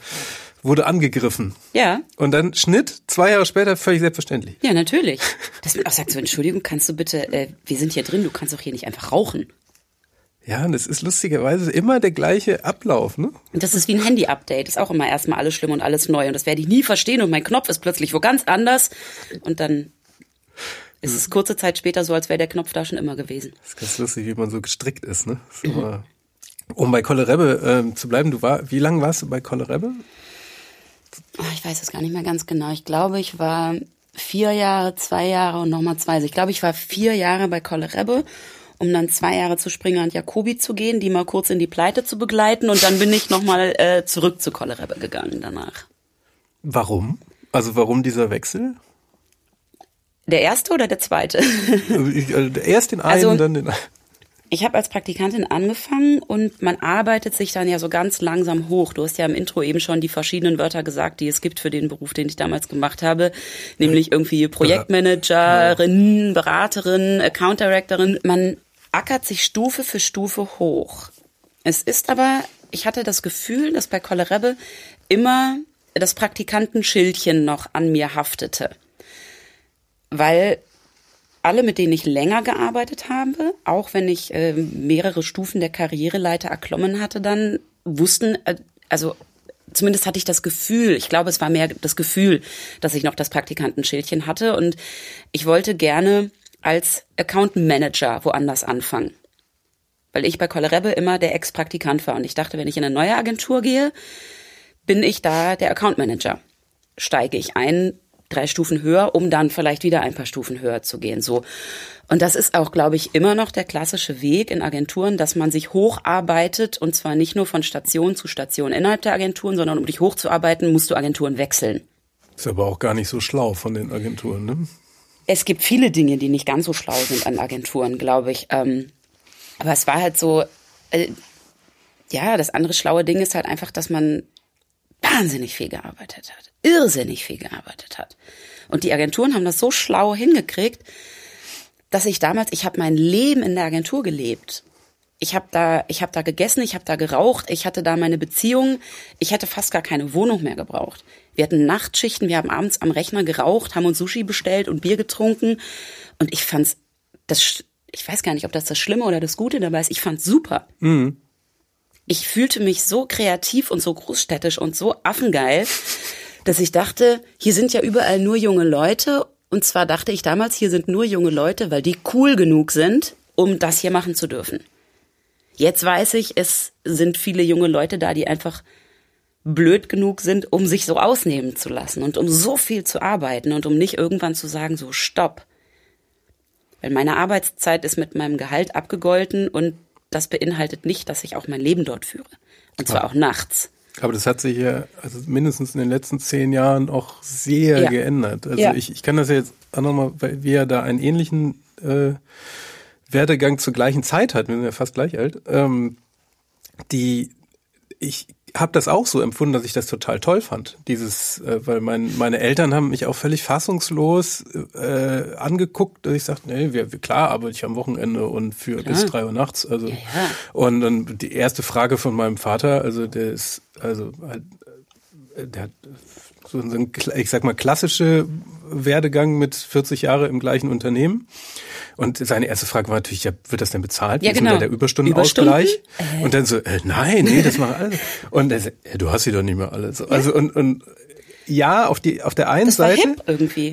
B: wurde angegriffen.
A: Ja.
B: Und dann Schnitt, zwei Jahre später völlig selbstverständlich.
A: Ja, natürlich. Dass man auch sagt so, Entschuldigung, kannst du bitte, äh, wir sind hier drin, du kannst doch hier nicht einfach rauchen.
B: Ja, und das ist lustigerweise immer der gleiche Ablauf, ne?
A: Und das ist wie ein Handy-Update, ist auch immer erstmal alles schlimm und alles neu und das werde ich nie verstehen und mein Knopf ist plötzlich wo ganz anders und dann es ist kurze Zeit später so, als wäre der Knopf da schon immer gewesen.
B: Das ist ganz lustig, wie man so gestrickt ist, ne? Ist immer, um bei Kollerebbe ähm, zu bleiben, du war, wie lange warst du bei Kollerebbe?
A: Oh, ich weiß es gar nicht mehr ganz genau. Ich glaube, ich war vier Jahre, zwei Jahre und nochmal zwei. Also ich glaube, ich war vier Jahre bei Kollerebbe, um dann zwei Jahre zu Springer und Jacobi zu gehen, die mal kurz in die Pleite zu begleiten und dann bin ich nochmal äh, zurück zu Kollerebbe gegangen danach.
B: Warum? Also warum dieser Wechsel?
A: Der erste oder der zweite?
B: also erst den einen, also, dann den anderen.
A: Ich habe als Praktikantin angefangen und man arbeitet sich dann ja so ganz langsam hoch. Du hast ja im Intro eben schon die verschiedenen Wörter gesagt, die es gibt für den Beruf, den ich damals gemacht habe, nämlich irgendwie Projektmanagerin, Beraterin, Account Directorin. Man ackert sich Stufe für Stufe hoch. Es ist aber, ich hatte das Gefühl, dass bei Kollerebbe immer das Praktikantenschildchen noch an mir haftete weil alle, mit denen ich länger gearbeitet habe, auch wenn ich äh, mehrere Stufen der Karriereleiter erklommen hatte, dann wussten, äh, also zumindest hatte ich das Gefühl, ich glaube, es war mehr das Gefühl, dass ich noch das Praktikantenschildchen hatte und ich wollte gerne als Account Manager woanders anfangen. Weil ich bei Kollerebbe immer der Ex-Praktikant war und ich dachte, wenn ich in eine neue Agentur gehe, bin ich da der Account Manager. Steige ich ein, drei Stufen höher, um dann vielleicht wieder ein paar Stufen höher zu gehen. So. Und das ist auch, glaube ich, immer noch der klassische Weg in Agenturen, dass man sich hocharbeitet und zwar nicht nur von Station zu Station innerhalb der Agenturen, sondern um dich hochzuarbeiten, musst du Agenturen wechseln.
B: Ist aber auch gar nicht so schlau von den Agenturen, ne?
A: Es gibt viele Dinge, die nicht ganz so schlau sind an Agenturen, glaube ich. Ähm, aber es war halt so, äh, ja, das andere schlaue Ding ist halt einfach, dass man wahnsinnig viel gearbeitet hat irrsinnig viel gearbeitet hat. Und die Agenturen haben das so schlau hingekriegt, dass ich damals, ich habe mein Leben in der Agentur gelebt. Ich habe da, ich habe da gegessen, ich habe da geraucht, ich hatte da meine Beziehung. Ich hätte fast gar keine Wohnung mehr gebraucht. Wir hatten Nachtschichten, wir haben abends am Rechner geraucht, haben uns Sushi bestellt und Bier getrunken. Und ich fand's, das, ich weiß gar nicht, ob das das Schlimme oder das Gute dabei ist. Ich fand's super. Mhm. Ich fühlte mich so kreativ und so großstädtisch und so affengeil dass ich dachte, hier sind ja überall nur junge Leute. Und zwar dachte ich damals, hier sind nur junge Leute, weil die cool genug sind, um das hier machen zu dürfen. Jetzt weiß ich, es sind viele junge Leute da, die einfach blöd genug sind, um sich so ausnehmen zu lassen und um so viel zu arbeiten und um nicht irgendwann zu sagen, so stopp. Weil meine Arbeitszeit ist mit meinem Gehalt abgegolten und das beinhaltet nicht, dass ich auch mein Leben dort führe. Und zwar auch nachts.
B: Aber das hat sich ja also mindestens in den letzten zehn Jahren auch sehr ja. geändert. Also ja. ich, ich kann das ja jetzt auch nochmal, weil wir ja da einen ähnlichen äh, Werdegang zur gleichen Zeit hatten, wir sind ja fast gleich alt, ähm, die ich habe das auch so empfunden, dass ich das total toll fand. Dieses, äh, weil mein, meine Eltern haben mich auch völlig fassungslos äh, angeguckt, dass ich sagte, nee, wir, klar arbeite ich am Wochenende und für klar. bis drei Uhr nachts. Also ja, ja. und dann die erste Frage von meinem Vater, also der ist, also halt, der hat so ein, ich sag mal, klassische Werdegang mit 40 Jahre im gleichen Unternehmen. Und seine erste Frage war natürlich, ja, wird das denn bezahlt?
A: Ja, genau.
B: der Überstundenausgleich? Überstunden? Äh. Und dann so, äh, nein, nee, das machen alle. Und er so, ja, du hast sie doch nicht mehr alle. So, also und, und ja, auf die auf der einen Seite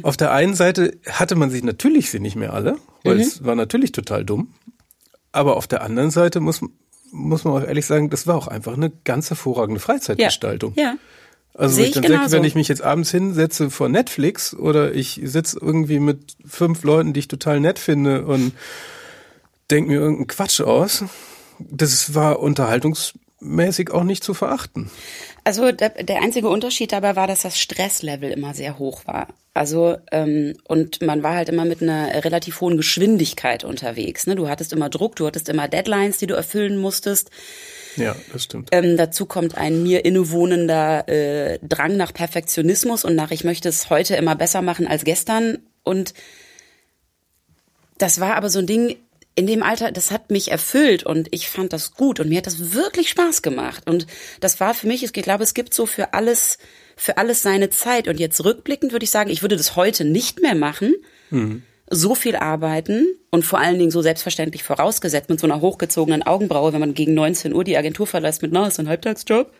B: auf der einen Seite hatte man sich natürlich sie nicht mehr alle, weil mhm. es war natürlich total dumm. Aber auf der anderen Seite muss muss man auch ehrlich sagen, das war auch einfach eine ganz hervorragende Freizeitgestaltung.
A: Ja. ja.
B: Also ich, ich dann denke, wenn ich mich jetzt abends hinsetze vor Netflix oder ich sitze irgendwie mit fünf Leuten, die ich total nett finde und denke mir irgendeinen Quatsch aus, das war unterhaltungsmäßig mäßig auch nicht zu verachten.
A: Also der, der einzige Unterschied dabei war, dass das Stresslevel immer sehr hoch war. Also ähm, und man war halt immer mit einer relativ hohen Geschwindigkeit unterwegs. Ne? Du hattest immer Druck, du hattest immer Deadlines, die du erfüllen musstest.
B: Ja, das stimmt.
A: Ähm, dazu kommt ein mir innewohnender äh, Drang nach Perfektionismus und nach ich möchte es heute immer besser machen als gestern. Und das war aber so ein Ding, in dem Alter, das hat mich erfüllt und ich fand das gut und mir hat das wirklich Spaß gemacht. Und das war für mich, ich glaube, es gibt so für alles, für alles seine Zeit. Und jetzt rückblickend würde ich sagen, ich würde das heute nicht mehr machen. Mhm. So viel arbeiten und vor allen Dingen so selbstverständlich vorausgesetzt mit so einer hochgezogenen Augenbraue, wenn man gegen 19 Uhr die Agentur verlässt mit, na, ist ein Halbtagsjob.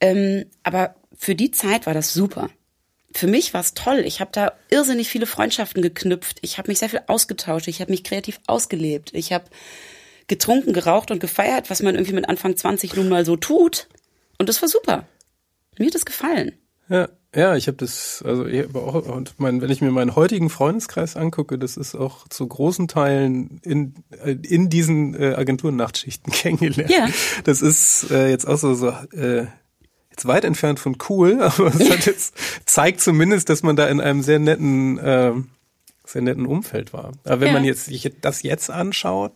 A: Ähm, aber für die Zeit war das super für mich war es toll. Ich habe da irrsinnig viele Freundschaften geknüpft. Ich habe mich sehr viel ausgetauscht. Ich habe mich kreativ ausgelebt. Ich habe getrunken, geraucht und gefeiert, was man irgendwie mit Anfang 20 nun mal so tut. Und das war super. Mir hat das gefallen.
B: Ja, ja, ich habe das, also ich hab auch, und mein, wenn ich mir meinen heutigen Freundeskreis angucke, das ist auch zu großen Teilen in, in diesen äh, Agenturnachtschichten kennengelernt. Ja. Das ist äh, jetzt auch so, so äh, jetzt weit entfernt von cool, aber es hat jetzt, zeigt zumindest, dass man da in einem sehr netten, äh, sehr netten Umfeld war. Aber wenn ja. man jetzt sich das jetzt anschaut,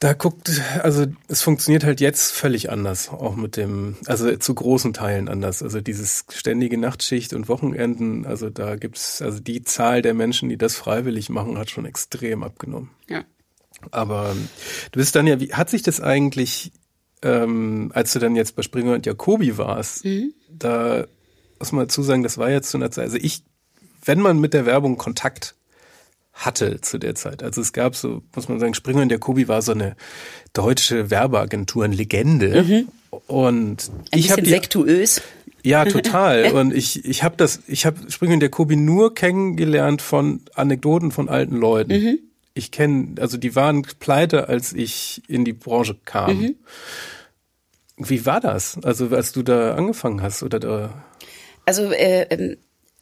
B: da guckt, also es funktioniert halt jetzt völlig anders, auch mit dem, also zu großen Teilen anders. Also dieses ständige Nachtschicht und Wochenenden, also da gibt's, also die Zahl der Menschen, die das freiwillig machen, hat schon extrem abgenommen.
A: Ja.
B: Aber du bist dann ja, wie hat sich das eigentlich ähm, als du dann jetzt bei Springer und Jacobi warst, mhm. da muss man dazu sagen, das war jetzt zu einer Zeit, also ich, wenn man mit der Werbung Kontakt hatte zu der Zeit. Also es gab so, muss man sagen, Springer und Jacobi war so eine deutsche Werbeagenturen-Legende. Mhm. Und
A: Ein
B: ich habe
A: sektuös.
B: Ja, total. und ich, ich habe das, ich habe Springer und Jacobi nur kennengelernt von Anekdoten von alten Leuten. Mhm. Ich kenne, also die waren pleite, als ich in die Branche kam. Mhm. Wie war das? Also als du da angefangen hast oder da?
A: Also äh, ähm,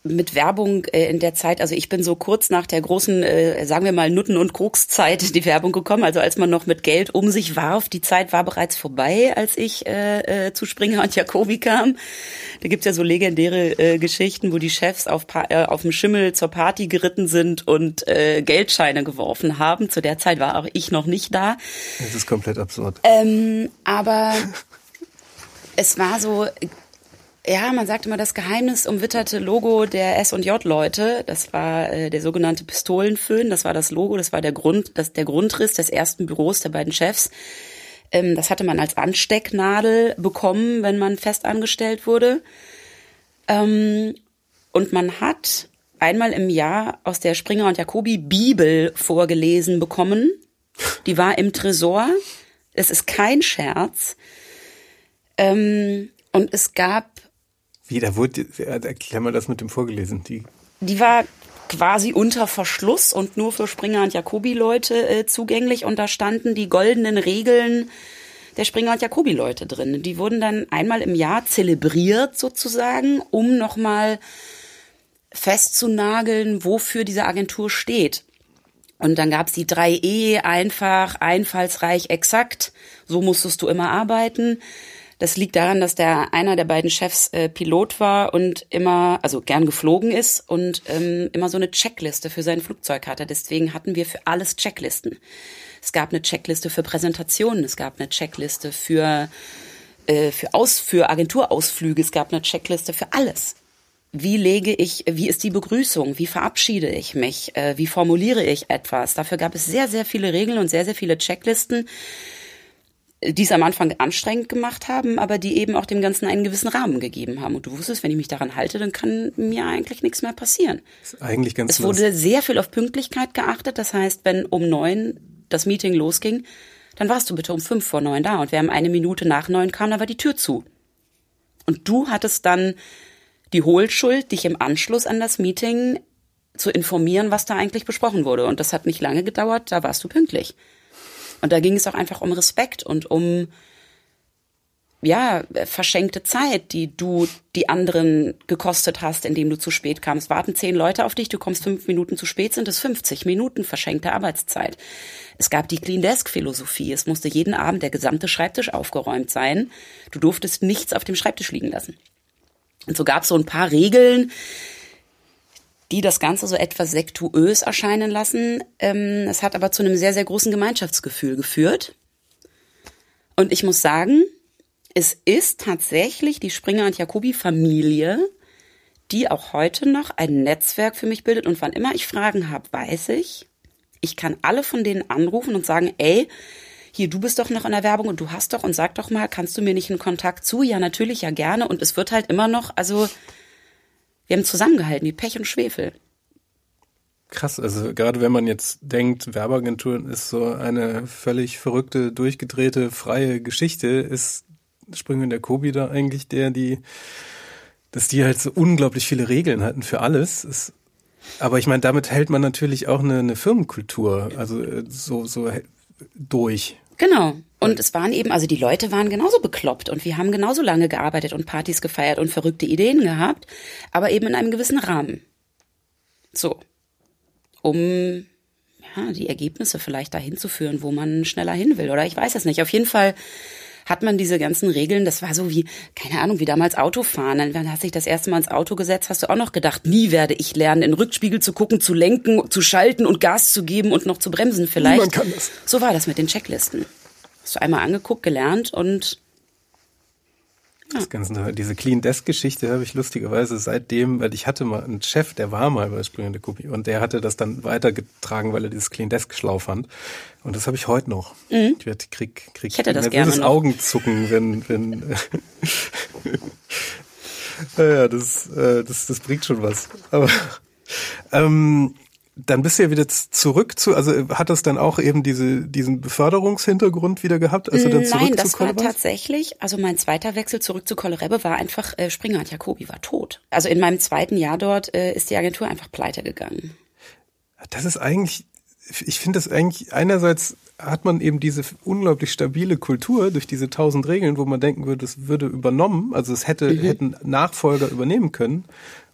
A: mit Werbung äh, in der Zeit, also ich bin so kurz nach der großen, äh, sagen wir mal, Nutten- und Krugszeit die Werbung gekommen, also als man noch mit Geld um sich warf. Die Zeit war bereits vorbei, als ich äh, äh, zu Springer und Jacobi kam. Da gibt's ja so legendäre äh, Geschichten, wo die Chefs auf, pa äh, auf dem Schimmel zur Party geritten sind und äh, Geldscheine geworfen haben. Zu der Zeit war auch ich noch nicht da.
B: Das ist komplett absurd.
A: Ähm, aber es war so, ja, man sagt immer das Geheimnis umwitterte Logo der S&J-Leute. Das war äh, der sogenannte Pistolenföhn. Das war das Logo, das war der Grund, das, der Grundriss des ersten Büros der beiden Chefs. Ähm, das hatte man als Anstecknadel bekommen, wenn man fest angestellt wurde. Ähm, und man hat einmal im Jahr aus der Springer und Jacobi Bibel vorgelesen bekommen. Die war im Tresor. Es ist kein Scherz. Ähm, und es gab.
B: Wie, da wurde, erklär mal das mit dem vorgelesen. Die,
A: die war quasi unter Verschluss und nur für Springer und Jacobi-Leute äh, zugänglich. Und da standen die goldenen Regeln der Springer und Jacobi-Leute drin. Die wurden dann einmal im Jahr zelebriert sozusagen, um nochmal festzunageln, wofür diese Agentur steht. Und dann gab's die 3E, einfach, einfallsreich, exakt. So musstest du immer arbeiten. Das liegt daran, dass der einer der beiden Chefs äh, Pilot war und immer, also gern geflogen ist und ähm, immer so eine Checkliste für sein Flugzeug hatte. Deswegen hatten wir für alles Checklisten. Es gab eine Checkliste für Präsentationen, es gab eine Checkliste für äh, für Aus für Agenturausflüge, es gab eine Checkliste für alles. Wie lege ich, wie ist die Begrüßung? Wie verabschiede ich mich? Äh, wie formuliere ich etwas? Dafür gab es sehr, sehr viele Regeln und sehr, sehr viele Checklisten die es am Anfang anstrengend gemacht haben, aber die eben auch dem Ganzen einen gewissen Rahmen gegeben haben. Und du wusstest, wenn ich mich daran halte, dann kann mir eigentlich nichts mehr passieren.
B: Das ist eigentlich ganz
A: Es wurde sehr viel auf Pünktlichkeit geachtet. Das heißt, wenn um neun das Meeting losging, dann warst du bitte um fünf vor neun da. Und wer um eine Minute nach neun kam, dann war die Tür zu. Und du hattest dann die Hohlschuld, dich im Anschluss an das Meeting zu informieren, was da eigentlich besprochen wurde. Und das hat nicht lange gedauert, da warst du pünktlich. Und da ging es auch einfach um Respekt und um ja, verschenkte Zeit, die du die anderen gekostet hast, indem du zu spät kamst. Warten zehn Leute auf dich, du kommst fünf Minuten zu spät, sind es 50 Minuten verschenkte Arbeitszeit. Es gab die Clean Desk Philosophie. Es musste jeden Abend der gesamte Schreibtisch aufgeräumt sein. Du durftest nichts auf dem Schreibtisch liegen lassen. Und so gab es so ein paar Regeln, die das Ganze so etwas sektuös erscheinen lassen. Ähm, es hat aber zu einem sehr, sehr großen Gemeinschaftsgefühl geführt. Und ich muss sagen, es ist tatsächlich die Springer und Jacobi Familie, die auch heute noch ein Netzwerk für mich bildet. Und wann immer ich Fragen habe, weiß ich, ich kann alle von denen anrufen und sagen, ey, hier, du bist doch noch in der Werbung und du hast doch und sag doch mal, kannst du mir nicht einen Kontakt zu? Ja, natürlich, ja gerne. Und es wird halt immer noch, also wir haben zusammengehalten, wie Pech und Schwefel.
B: Krass, also gerade wenn man jetzt denkt, Werbeagenturen ist so eine völlig verrückte, durchgedrehte, freie Geschichte, ist Springen der Kobi da eigentlich der, die, dass die halt so unglaublich viele Regeln hatten für alles. Ist, aber ich meine, damit hält man natürlich auch eine, eine Firmenkultur, also äh, so, so durch.
A: Genau. Und es waren eben, also die Leute waren genauso bekloppt und wir haben genauso lange gearbeitet und Partys gefeiert und verrückte Ideen gehabt, aber eben in einem gewissen Rahmen. So. Um ja, die Ergebnisse vielleicht dahin zu führen, wo man schneller hin will. Oder ich weiß es nicht. Auf jeden Fall hat man diese ganzen Regeln, das war so wie, keine Ahnung, wie damals Autofahren. Dann hast du dich das erste Mal ins Auto gesetzt, hast du auch noch gedacht, nie werde ich lernen, in den Rückspiegel zu gucken, zu lenken, zu schalten und Gas zu geben und noch zu bremsen vielleicht.
B: Niemand kann das.
A: So war das mit den Checklisten. Hast du einmal angeguckt, gelernt und
B: das Ganze, diese Clean Desk Geschichte habe ich lustigerweise seitdem, weil ich hatte mal einen Chef, der war mal bei Springende Kopie und der hatte das dann weitergetragen, weil er dieses Clean Desk schlau fand. Und das habe ich heute noch. Mhm. Ich werde krieg, krieg
A: ich hätte das nervöses gerne noch.
B: Augenzucken, wenn, wenn ja, das, äh, das, das bringt schon was. Aber ähm, dann bist du ja wieder zurück zu, also hat das dann auch eben diese, diesen Beförderungshintergrund wieder gehabt? Also dann zurück
A: Nein, das
B: zu
A: war tatsächlich, also mein zweiter Wechsel zurück zu Kollerebbe war einfach, äh, Springer und Jacobi war tot. Also in meinem zweiten Jahr dort äh, ist die Agentur einfach pleite gegangen.
B: Das ist eigentlich, ich finde das eigentlich, einerseits hat man eben diese unglaublich stabile Kultur durch diese tausend Regeln, wo man denken würde, es würde übernommen, also es hätte, mhm. hätten Nachfolger übernehmen können.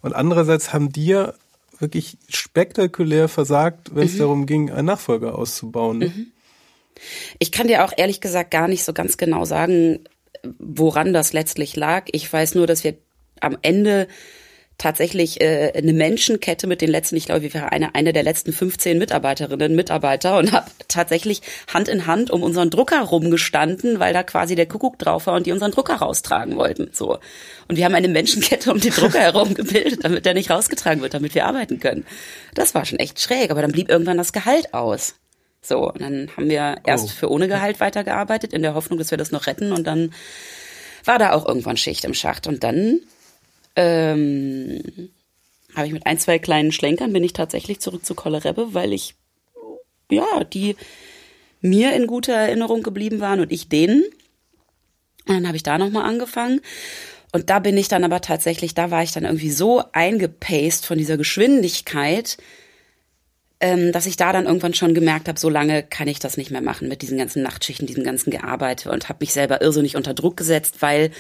B: Und andererseits haben die ja wirklich spektakulär versagt, wenn es mhm. darum ging, einen Nachfolger auszubauen. Mhm.
A: Ich kann dir auch ehrlich gesagt gar nicht so ganz genau sagen, woran das letztlich lag. Ich weiß nur, dass wir am Ende tatsächlich äh, eine Menschenkette mit den letzten, ich glaube, ich wäre eine, eine der letzten 15 Mitarbeiterinnen, Mitarbeiter und habe tatsächlich Hand in Hand um unseren Drucker rumgestanden, weil da quasi der Kuckuck drauf war und die unseren Drucker raustragen wollten. So. Und wir haben eine Menschenkette um den Drucker herum gebildet, damit der nicht rausgetragen wird, damit wir arbeiten können. Das war schon echt schräg, aber dann blieb irgendwann das Gehalt aus. So, und dann haben wir erst oh. für ohne Gehalt weitergearbeitet, in der Hoffnung, dass wir das noch retten. Und dann war da auch irgendwann Schicht im Schacht. Und dann ähm, habe ich mit ein, zwei kleinen Schlenkern bin ich tatsächlich zurück zu Kollerebbe, weil ich, ja, die mir in guter Erinnerung geblieben waren und ich denen. Und dann habe ich da nochmal angefangen. Und da bin ich dann aber tatsächlich, da war ich dann irgendwie so eingepaced von dieser Geschwindigkeit, ähm, dass ich da dann irgendwann schon gemerkt habe, so lange kann ich das nicht mehr machen mit diesen ganzen Nachtschichten, diesem ganzen Gearbeitet und habe mich selber irrsinnig unter Druck gesetzt, weil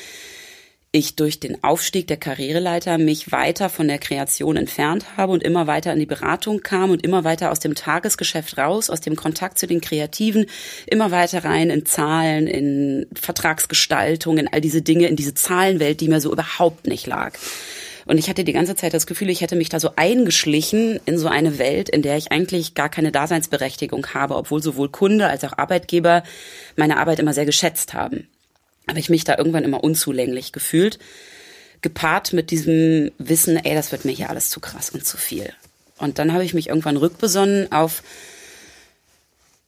A: ich durch den Aufstieg der Karriereleiter mich weiter von der Kreation entfernt habe und immer weiter in die Beratung kam und immer weiter aus dem Tagesgeschäft raus, aus dem Kontakt zu den Kreativen, immer weiter rein in Zahlen, in Vertragsgestaltung, in all diese Dinge, in diese Zahlenwelt, die mir so überhaupt nicht lag. Und ich hatte die ganze Zeit das Gefühl, ich hätte mich da so eingeschlichen in so eine Welt, in der ich eigentlich gar keine Daseinsberechtigung habe, obwohl sowohl Kunde als auch Arbeitgeber meine Arbeit immer sehr geschätzt haben habe ich mich da irgendwann immer unzulänglich gefühlt. Gepaart mit diesem Wissen, ey, das wird mir hier alles zu krass und zu viel. Und dann habe ich mich irgendwann rückbesonnen auf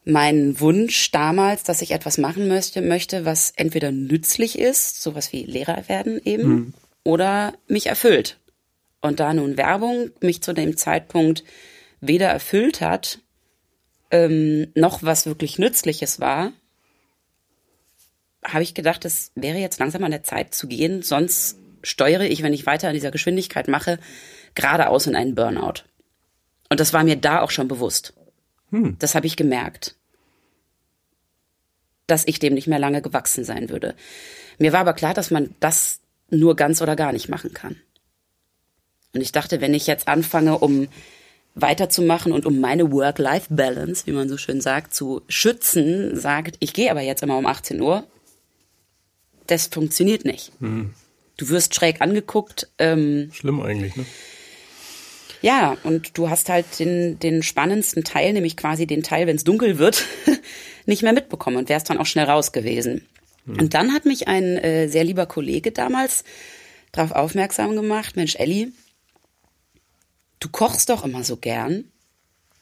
A: meinen Wunsch damals, dass ich etwas machen möchte, möchte, was entweder nützlich ist, sowas wie Lehrer werden eben, mhm. oder mich erfüllt. Und da nun Werbung mich zu dem Zeitpunkt weder erfüllt hat, ähm, noch was wirklich Nützliches war, habe ich gedacht, es wäre jetzt langsam an der Zeit zu gehen, sonst steuere ich, wenn ich weiter an dieser Geschwindigkeit mache, geradeaus in einen Burnout. Und das war mir da auch schon bewusst. Hm. Das habe ich gemerkt. dass ich dem nicht mehr lange gewachsen sein würde. Mir war aber klar, dass man das nur ganz oder gar nicht machen kann. Und ich dachte, wenn ich jetzt anfange, um weiterzumachen und um meine Work-Life-Balance, wie man so schön sagt, zu schützen, sagt, ich gehe aber jetzt immer um 18 Uhr, das funktioniert nicht. Mhm. Du wirst schräg angeguckt. Ähm,
B: Schlimm eigentlich, ne?
A: Ja, und du hast halt den, den spannendsten Teil, nämlich quasi den Teil, wenn es dunkel wird, nicht mehr mitbekommen und wärst dann auch schnell raus gewesen. Mhm. Und dann hat mich ein äh, sehr lieber Kollege damals darauf aufmerksam gemacht, Mensch, Elli, du kochst doch immer so gern.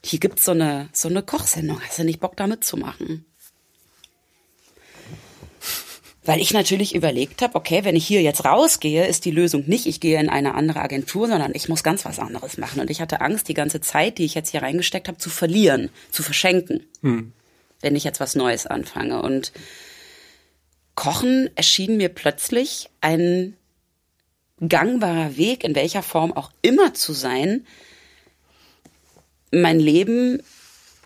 A: Hier gibt's so eine, so eine Kochsendung. Hast du nicht Bock, da mitzumachen? Weil ich natürlich überlegt habe, okay, wenn ich hier jetzt rausgehe, ist die Lösung nicht, ich gehe in eine andere Agentur, sondern ich muss ganz was anderes machen. Und ich hatte Angst, die ganze Zeit, die ich jetzt hier reingesteckt habe, zu verlieren, zu verschenken, hm. wenn ich jetzt was Neues anfange. Und Kochen erschien mir plötzlich ein gangbarer Weg, in welcher Form auch immer zu sein, mein Leben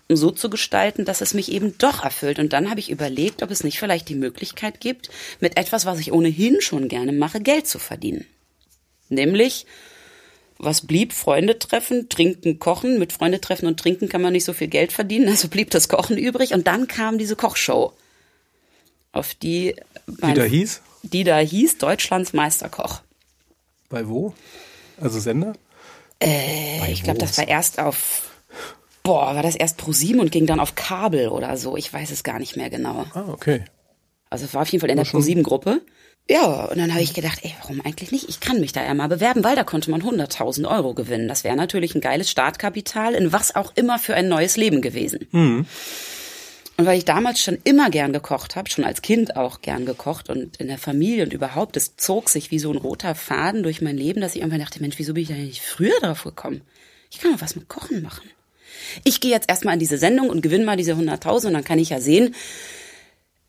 A: so zu gestalten, dass es mich eben doch erfüllt. Und dann habe ich überlegt, ob es nicht vielleicht die Möglichkeit gibt, mit etwas, was ich ohnehin schon gerne mache, Geld zu verdienen. Nämlich, was blieb? Freunde treffen, trinken, kochen. Mit Freunde treffen und trinken kann man nicht so viel Geld verdienen, also blieb das Kochen übrig. Und dann kam diese Kochshow, auf die...
B: Die da hieß?
A: Die da hieß Deutschlands Meisterkoch.
B: Bei wo? Also Sender?
A: Äh, ich glaube, das war erst auf, boah, war das erst pro 7 und ging dann auf Kabel oder so. Ich weiß es gar nicht mehr genau.
B: Ah, okay.
A: Also es war auf jeden Fall in der Pro 7 Gruppe. Ja, und dann habe ich gedacht, ey, warum eigentlich nicht? Ich kann mich da ja mal bewerben, weil da konnte man 100.000 Euro gewinnen. Das wäre natürlich ein geiles Startkapital in was auch immer für ein neues Leben gewesen. Mhm. Und weil ich damals schon immer gern gekocht habe, schon als Kind auch gern gekocht und in der Familie und überhaupt, es zog sich wie so ein roter Faden durch mein Leben, dass ich irgendwann dachte, Mensch, wieso bin ich da nicht früher drauf gekommen? Ich kann doch was mit Kochen machen. Ich gehe jetzt erstmal in diese Sendung und gewinne mal diese 100.000 und dann kann ich ja sehen,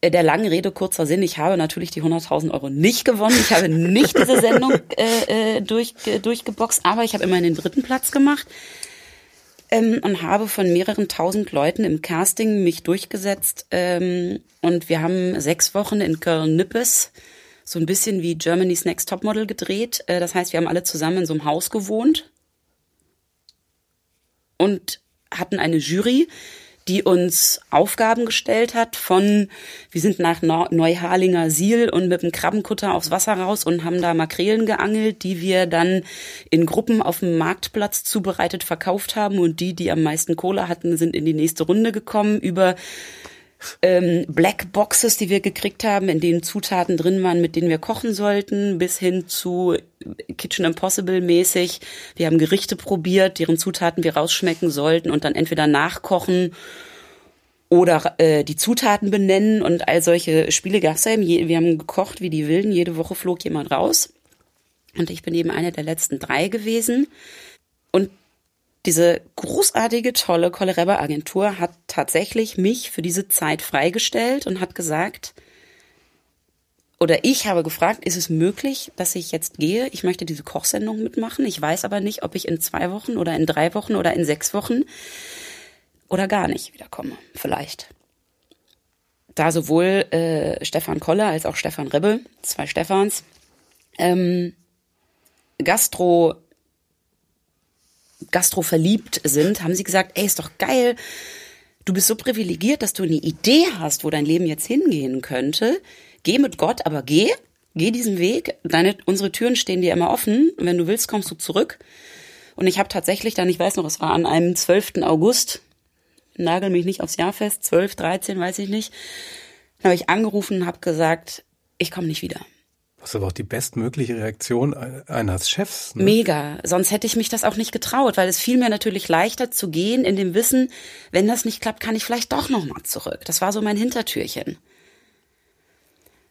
A: äh, der langen Rede kurzer Sinn, ich habe natürlich die 100.000 Euro nicht gewonnen. Ich habe nicht diese Sendung äh, äh, durch, äh, durchgeboxt, aber ich habe immerhin den dritten Platz gemacht ähm, und habe von mehreren tausend Leuten im Casting mich durchgesetzt. Ähm, und wir haben sechs Wochen in Köln-Nippes so ein bisschen wie Germany's Next Topmodel gedreht. Äh, das heißt, wir haben alle zusammen in so einem Haus gewohnt und hatten eine Jury, die uns Aufgaben gestellt hat von, wir sind nach Neuharlinger Siel und mit dem Krabbenkutter aufs Wasser raus und haben da Makrelen geangelt, die wir dann in Gruppen auf dem Marktplatz zubereitet verkauft haben. Und die, die am meisten Kohle hatten, sind in die nächste Runde gekommen über ähm, Black Boxes, die wir gekriegt haben, in denen Zutaten drin waren, mit denen wir kochen sollten, bis hin zu Kitchen Impossible mäßig. Wir haben Gerichte probiert, deren Zutaten wir rausschmecken sollten und dann entweder nachkochen oder äh, die Zutaten benennen und all solche Spiele gab's ja. Wir haben gekocht wie die Wilden. Jede Woche flog jemand raus. Und ich bin eben eine der letzten drei gewesen. Diese großartige, tolle Kolle Agentur hat tatsächlich mich für diese Zeit freigestellt und hat gesagt, oder ich habe gefragt, ist es möglich, dass ich jetzt gehe? Ich möchte diese Kochsendung mitmachen. Ich weiß aber nicht, ob ich in zwei Wochen oder in drei Wochen oder in sechs Wochen oder gar nicht wiederkomme. Vielleicht. Da sowohl äh, Stefan Koller als auch Stefan Rebbe, zwei Stefans, ähm, Gastro Gastro verliebt sind, haben sie gesagt, ey, ist doch geil. Du bist so privilegiert, dass du eine Idee hast, wo dein Leben jetzt hingehen könnte. Geh mit Gott, aber geh, geh diesen Weg. Deine, unsere Türen stehen dir immer offen. wenn du willst, kommst du zurück. Und ich habe tatsächlich dann, ich weiß noch, es war an einem 12. August, nagel mich nicht aufs Jahr fest, 12, 13, weiß ich nicht, habe ich angerufen und habe gesagt, ich komme nicht wieder.
B: Das ist aber auch die bestmögliche Reaktion eines Chefs.
A: Ne? Mega. Sonst hätte ich mich das auch nicht getraut, weil es fiel mir natürlich leichter zu gehen in dem Wissen, wenn das nicht klappt, kann ich vielleicht doch nochmal zurück. Das war so mein Hintertürchen.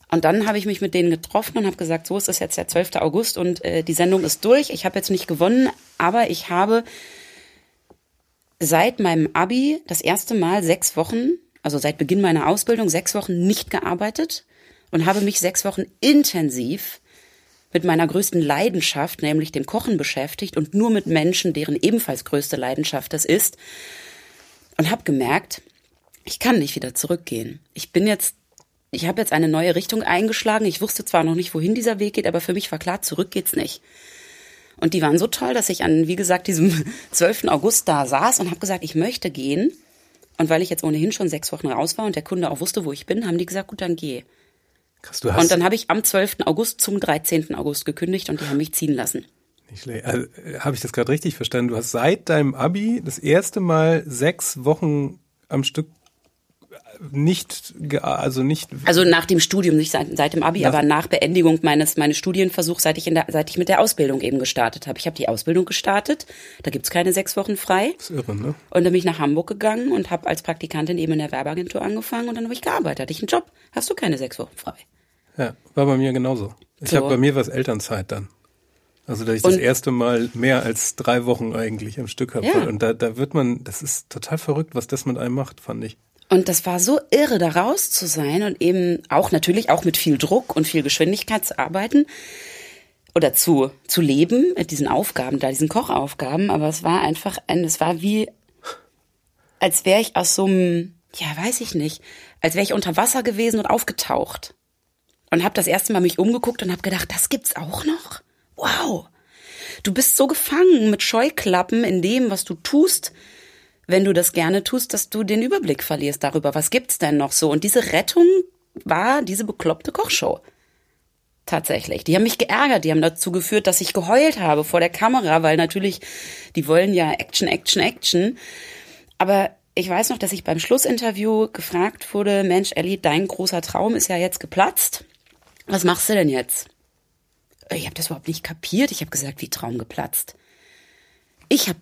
A: Und dann habe ich mich mit denen getroffen und habe gesagt, so ist es jetzt der 12. August und äh, die Sendung ist durch. Ich habe jetzt nicht gewonnen, aber ich habe seit meinem Abi das erste Mal sechs Wochen, also seit Beginn meiner Ausbildung, sechs Wochen nicht gearbeitet und habe mich sechs Wochen intensiv mit meiner größten Leidenschaft, nämlich dem Kochen beschäftigt und nur mit Menschen, deren ebenfalls größte Leidenschaft das ist. Und habe gemerkt, ich kann nicht wieder zurückgehen. Ich bin jetzt ich habe jetzt eine neue Richtung eingeschlagen. Ich wusste zwar noch nicht, wohin dieser Weg geht, aber für mich war klar, zurück geht's nicht. Und die waren so toll, dass ich an, wie gesagt, diesem 12. August da saß und habe gesagt, ich möchte gehen. Und weil ich jetzt ohnehin schon sechs Wochen raus war und der Kunde auch wusste, wo ich bin, haben die gesagt, gut, dann geh.
B: Krass, du hast
A: Und dann habe ich am 12. August zum 13. August gekündigt und die haben mich ziehen lassen.
B: nicht schlecht. Also, habe ich das gerade richtig verstanden? Du hast seit deinem Abi das erste Mal sechs Wochen am Stück nicht, ge- also nicht
A: Also nach dem Studium, nicht seit, seit dem Abi,
B: Nach-
A: aber nach Beendigung meines meines Studienversuchs, seit ich in der, seit ich mit der Ausbildung eben gestartet habe. Ich habe die Ausbildung gestartet, da gibt's keine sechs Wochen frei.
B: Das ist irre, ne?
A: Und dann bin ich nach Hamburg gegangen und habe als Praktikantin eben in der Werbeagentur angefangen und dann habe ich gearbeitet. Hatte ich einen Job. Hast du keine sechs Wochen frei?
B: Ja, war bei mir genauso. Ich
A: So.
B: habe bei mir was Elternzeit dann. Also dass ich das
A: Und-
B: erste Mal mehr als drei Wochen eigentlich am Stück habe.
A: Ja.
B: Und da, da wird man, das ist total verrückt, was das mit einem macht, fand ich.
A: Und das war so irre, da raus zu sein und eben auch natürlich auch mit viel Druck und viel Geschwindigkeit zu arbeiten oder zu, zu leben mit diesen Aufgaben da, diesen Kochaufgaben. Aber es war einfach ein, es war wie, als wäre ich aus so einem, ja, weiß ich nicht, als wäre ich unter Wasser gewesen und aufgetaucht. Und habe das erste Mal mich umgeguckt und habe gedacht, das gibt's auch noch? Wow. Du bist so gefangen mit Scheuklappen in dem, was du tust, wenn du das gerne tust, dass du den Überblick verlierst darüber, was gibt's denn noch so. Und diese Rettung war diese bekloppte Kochshow. Tatsächlich. Die haben mich geärgert, die haben dazu geführt, dass ich geheult habe vor der Kamera, weil natürlich, die wollen ja Action, Action, Action. Aber ich weiß noch, dass ich beim Schlussinterview gefragt wurde, Mensch, Ellie, dein großer Traum ist ja jetzt geplatzt. Was machst du denn jetzt? Ich habe das überhaupt nicht kapiert. Ich habe gesagt, wie Traum geplatzt. Ich habe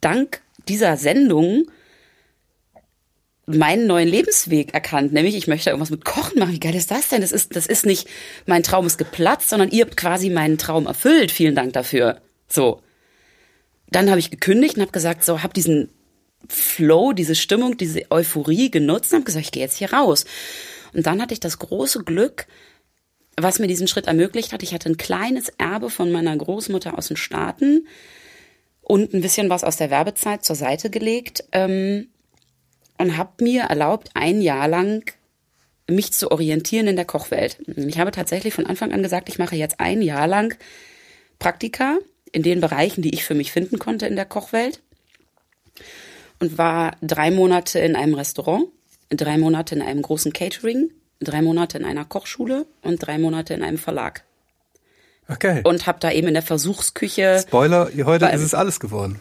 A: dank dieser Sendung meinen neuen Lebensweg erkannt, nämlich ich möchte irgendwas mit Kochen machen. Wie geil ist das denn? Das ist, das ist nicht, mein Traum ist geplatzt, sondern ihr habt quasi meinen Traum erfüllt. Vielen Dank dafür. So. Dann habe ich gekündigt und habe gesagt, so, habe diesen Flow, diese Stimmung, diese Euphorie genutzt und habe gesagt, ich gehe jetzt hier raus. Und dann hatte ich das große Glück, was mir diesen Schritt ermöglicht hat. Ich hatte ein kleines Erbe von meiner Großmutter aus den Staaten und ein bisschen was aus der Werbezeit zur Seite gelegt ähm, und habe mir erlaubt, ein Jahr lang mich zu orientieren in der Kochwelt. Ich habe tatsächlich von Anfang an gesagt, ich mache jetzt ein Jahr lang Praktika in den Bereichen, die ich für mich finden konnte in der Kochwelt und war drei Monate in einem Restaurant, drei Monate in einem großen Catering, drei Monate in einer Kochschule und drei Monate in einem Verlag.
B: Okay.
A: Und habe da eben in der Versuchsküche
B: Spoiler, heute ist es alles geworden.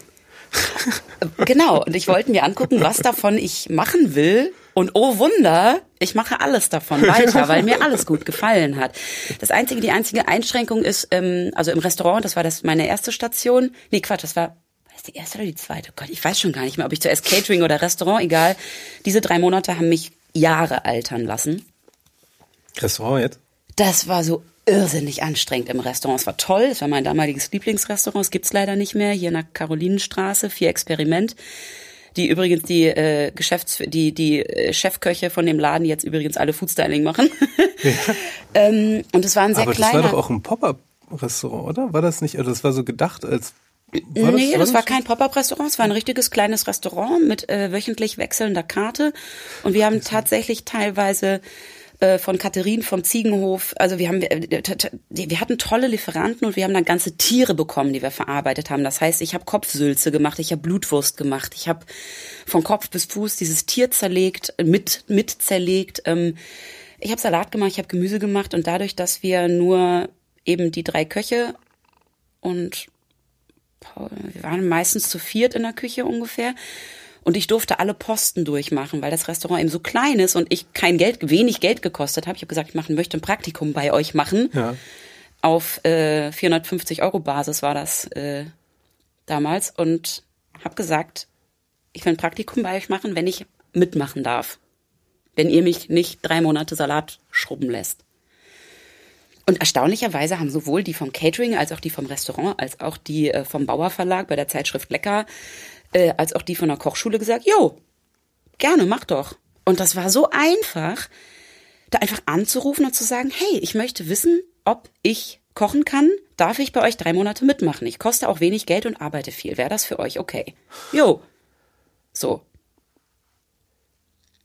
A: Genau, und ich wollte mir angucken, was davon ich machen will. Und oh Wunder, ich mache alles davon weiter, weil mir alles gut gefallen hat. Das einzige, die einzige Einschränkung ist, ähm, also im Restaurant, das war das meine erste Station. Nee, Quatsch, das war, war das die erste oder die zweite? Gott, ich weiß schon gar nicht mehr, ob ich zuerst Catering oder Restaurant, egal. Diese drei Monate haben mich Jahre altern lassen.
B: Restaurant jetzt?
A: Das war so irrsinnig anstrengend im Restaurant. Es war toll, es war mein damaliges Lieblingsrestaurant. Es gibt's leider nicht mehr, hier in der Karolinenstraße, vier Experiment. Die übrigens die äh, Geschäfts die die äh, Chefköche von dem Laden jetzt übrigens alle Foodstyling machen. ähm, und es war ein sehr
B: Aber das
A: kleiner.
B: war doch auch ein Pop-up-Restaurant, oder? War das nicht? Oder das war so gedacht als. War
A: nee, das, war
B: so?
A: kein Pop-up-Restaurant, es war ein richtiges kleines Restaurant mit äh, wöchentlich wechselnder Karte. Und wir haben tatsächlich teilweise äh, von Katharin vom Ziegenhof, also wir haben, äh, wir hatten tolle Lieferanten und wir haben dann ganze Tiere bekommen, die wir verarbeitet haben. Das heißt, ich habe Kopfsülze gemacht, ich habe Blutwurst gemacht, ich habe von Kopf bis Fuß dieses Tier zerlegt, mit mit zerlegt. Ähm, ich habe Salat gemacht, ich habe Gemüse gemacht und dadurch, dass wir nur eben die drei Köche und wir waren meistens zu viert in der Küche ungefähr. Und ich durfte alle Posten durchmachen, weil das Restaurant eben so klein ist und ich kein Geld, wenig Geld gekostet habe. Ich habe gesagt, ich machen, möchte ein Praktikum bei euch machen.
B: Ja.
A: Auf äh, 450 Euro Basis war das äh, damals. Und habe gesagt, ich will ein Praktikum bei euch machen, wenn ich mitmachen darf. Wenn ihr mich nicht drei Monate Salat schrubben lässt. Und erstaunlicherweise haben sowohl die vom Catering als auch die vom Restaurant, als auch die äh, vom Bauer Verlag bei der Zeitschrift Lecker, äh, als auch die von der Kochschule gesagt, jo, gerne, mach doch. Und das war so einfach, da einfach anzurufen und zu sagen, hey, ich möchte wissen, ob ich kochen kann. Darf ich bei euch drei Monate mitmachen? Ich koste auch wenig Geld und arbeite viel. Wäre das für euch okay? Jo. So.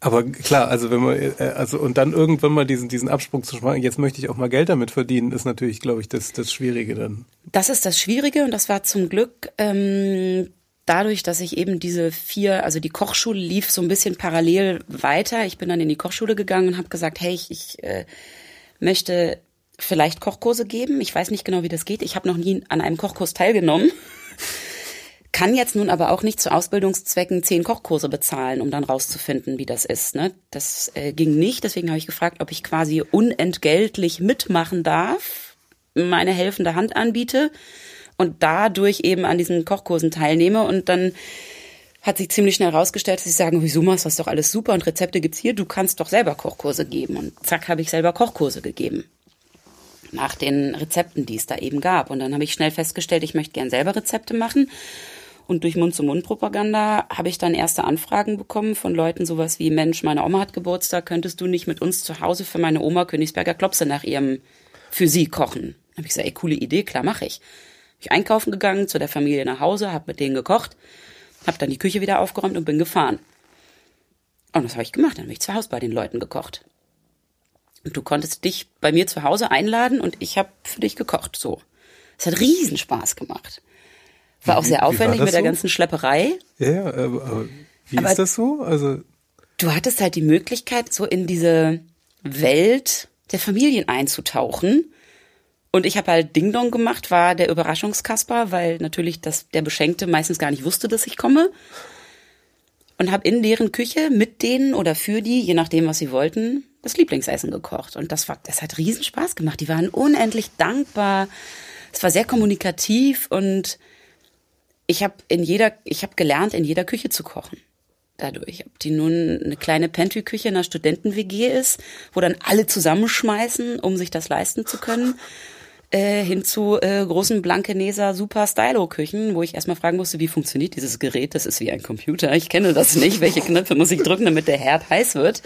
B: Aber klar, also wenn man, äh, also und dann irgendwann mal diesen, diesen Absprung zu machen, jetzt möchte ich auch mal Geld damit verdienen, ist natürlich, glaube ich, das, das Schwierige dann.
A: Das ist das Schwierige und das war zum Glück ähm, dadurch, dass ich eben diese vier, also die Kochschule lief so ein bisschen parallel weiter. Ich bin dann in die Kochschule gegangen und habe gesagt, hey, ich, ich äh, möchte vielleicht Kochkurse geben. Ich weiß nicht genau, wie das geht. Ich habe noch nie an einem Kochkurs teilgenommen kann jetzt nun aber auch nicht zu Ausbildungszwecken zehn Kochkurse bezahlen, um dann rauszufinden, wie das ist. Ne? Das äh, ging nicht. Deswegen habe ich gefragt, ob ich quasi unentgeltlich mitmachen darf, meine helfende Hand anbiete und dadurch eben an diesen Kochkursen teilnehme. Und dann hat sich ziemlich schnell herausgestellt, dass sie sagen, wieso machst du das doch alles super und Rezepte gibt's hier, du kannst doch selber Kochkurse geben. Und zack, habe ich selber Kochkurse gegeben. Nach den Rezepten, die es da eben gab. Und dann habe ich schnell festgestellt, ich möchte gern selber Rezepte machen und durch Mund-zu-Mund-Propaganda habe ich dann erste Anfragen bekommen von Leuten sowas wie, Mensch, meine Oma hat Geburtstag, könntest du nicht mit uns zu Hause für meine Oma Königsberger Klopse nach ihrem für sie kochen? Da habe ich gesagt, ey, coole Idee, klar, mache ich. Bin ich einkaufen gegangen, zu der Familie nach Hause, habe mit denen gekocht, habe dann die Küche wieder aufgeräumt und bin gefahren. Und das habe ich gemacht, dann habe ich zu Hause bei den Leuten gekocht. Und du konntest dich bei mir zu Hause einladen und ich habe für dich gekocht, so. Es hat riesen Spaß gemacht. War auch sehr aufwendig mit der ganzen Schlepperei.
B: Ja, aber wie aber ist das so? Also
A: du hattest halt die Möglichkeit, so in diese Welt der Familien einzutauchen. Und ich habe halt Ding Dong gemacht, war der Überraschungskasper, weil natürlich das, der Beschenkte meistens gar nicht wusste, dass ich komme. Und habe in deren Küche mit denen oder für die, je nachdem, was sie wollten, das Lieblingsessen gekocht. Und das war, das hat riesen Spaß gemacht. Die waren unendlich dankbar. Es war sehr kommunikativ und ich habe in jeder, ich habe gelernt, in jeder Küche zu kochen. Dadurch, ob die nun eine kleine Pantry-Küche in einer Studenten-WG ist, wo dann alle zusammenschmeißen, um sich das leisten zu können, äh, hin zu äh, großen Blankeneser Super Stylo-Küchen, wo ich erstmal fragen musste, wie funktioniert dieses Gerät? Das ist wie ein Computer. Ich kenne das nicht. Welche Knöpfe muss ich drücken, damit der Herd heiß wird?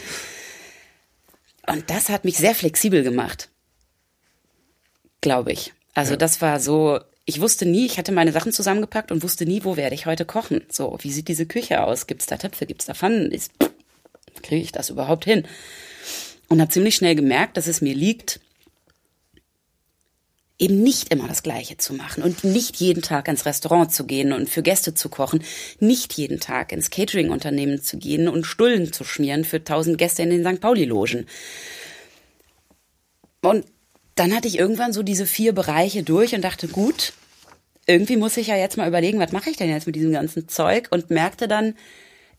A: Und das hat mich sehr flexibel gemacht. Glaube ich. Also ja. das war so, ich wusste nie, ich hatte meine Sachen zusammengepackt und wusste nie, wo werde ich heute kochen. So, wie sieht diese Küche aus? Gibt es da Töpfe? Gibt es da Pfannen? Kriege ich das überhaupt hin? Und habe ziemlich schnell gemerkt, dass es mir liegt, eben nicht immer das Gleiche zu machen und nicht jeden Tag ins Restaurant zu gehen und für Gäste zu kochen, nicht jeden Tag ins Catering-Unternehmen zu gehen und Stullen zu schmieren für tausend Gäste in den St. Pauli-Logen. Und dann hatte ich irgendwann so diese vier Bereiche durch und dachte, gut, irgendwie muss ich ja jetzt mal überlegen, was mache ich denn jetzt mit diesem ganzen Zeug und merkte dann,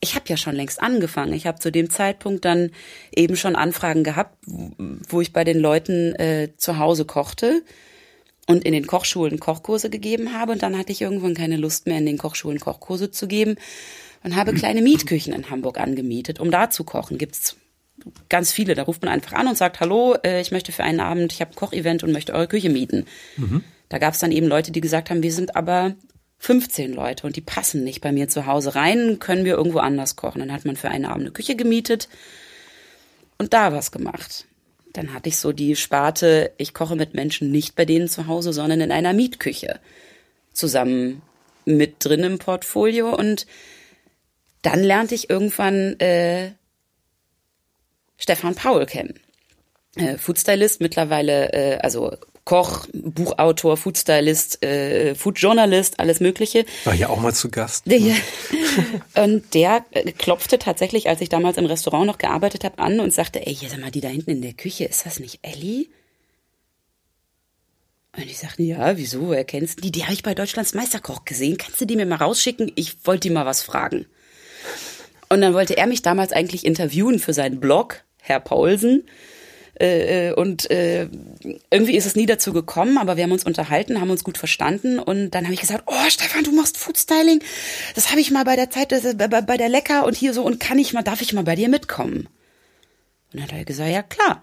A: ich habe ja schon längst angefangen. Ich habe zu dem Zeitpunkt dann eben schon Anfragen gehabt, wo ich bei den Leuten äh, zu Hause kochte und in den Kochschulen Kochkurse gegeben habe. Und dann hatte ich irgendwann keine Lust mehr, in den Kochschulen Kochkurse zu geben und habe kleine Mietküchen in Hamburg angemietet, um da zu kochen. Gibt's ganz viele. Da ruft man einfach an und sagt, hallo, äh, ich möchte für einen Abend, ich habe ein Kochevent und möchte eure Küche mieten. Mhm. Da gab es dann eben Leute, die gesagt haben, wir sind aber 15 Leute und die passen nicht bei mir zu Hause rein, können wir irgendwo anders kochen. Dann hat man für einen Abend eine Küche gemietet und da was gemacht. Dann hatte ich so die Sparte, ich koche mit Menschen nicht bei denen zu Hause, sondern in einer Mietküche zusammen mit drin im Portfolio und dann lernte ich irgendwann äh, Stefan Paul kennen. Äh, Foodstylist, mittlerweile, äh, also Koch, Buchautor, Foodstylist, äh, Foodjournalist, alles Mögliche.
B: War ja auch mal zu Gast.
A: Ne? und der äh, klopfte tatsächlich, als ich damals im Restaurant noch gearbeitet habe, an und sagte, ey, sag mal, die da hinten in der Küche, ist das nicht Ellie? Und ich sagte, ja, wieso, woher kennst du die? Die habe ich bei Deutschlands Meisterkoch gesehen. Kannst du die mir mal rausschicken? Ich wollte die mal was fragen. Und dann wollte er mich damals eigentlich interviewen für seinen Blog Herr Paulsen. Äh, äh, und äh, irgendwie ist es nie dazu gekommen, aber wir haben uns unterhalten, haben uns gut verstanden und dann habe ich gesagt, oh Stefan, du machst Foodstyling, das habe ich mal bei der Zeit, das, bei, bei der Lecker und hier so und kann ich mal, darf ich mal bei dir mitkommen? Und dann hat er gesagt, ja klar.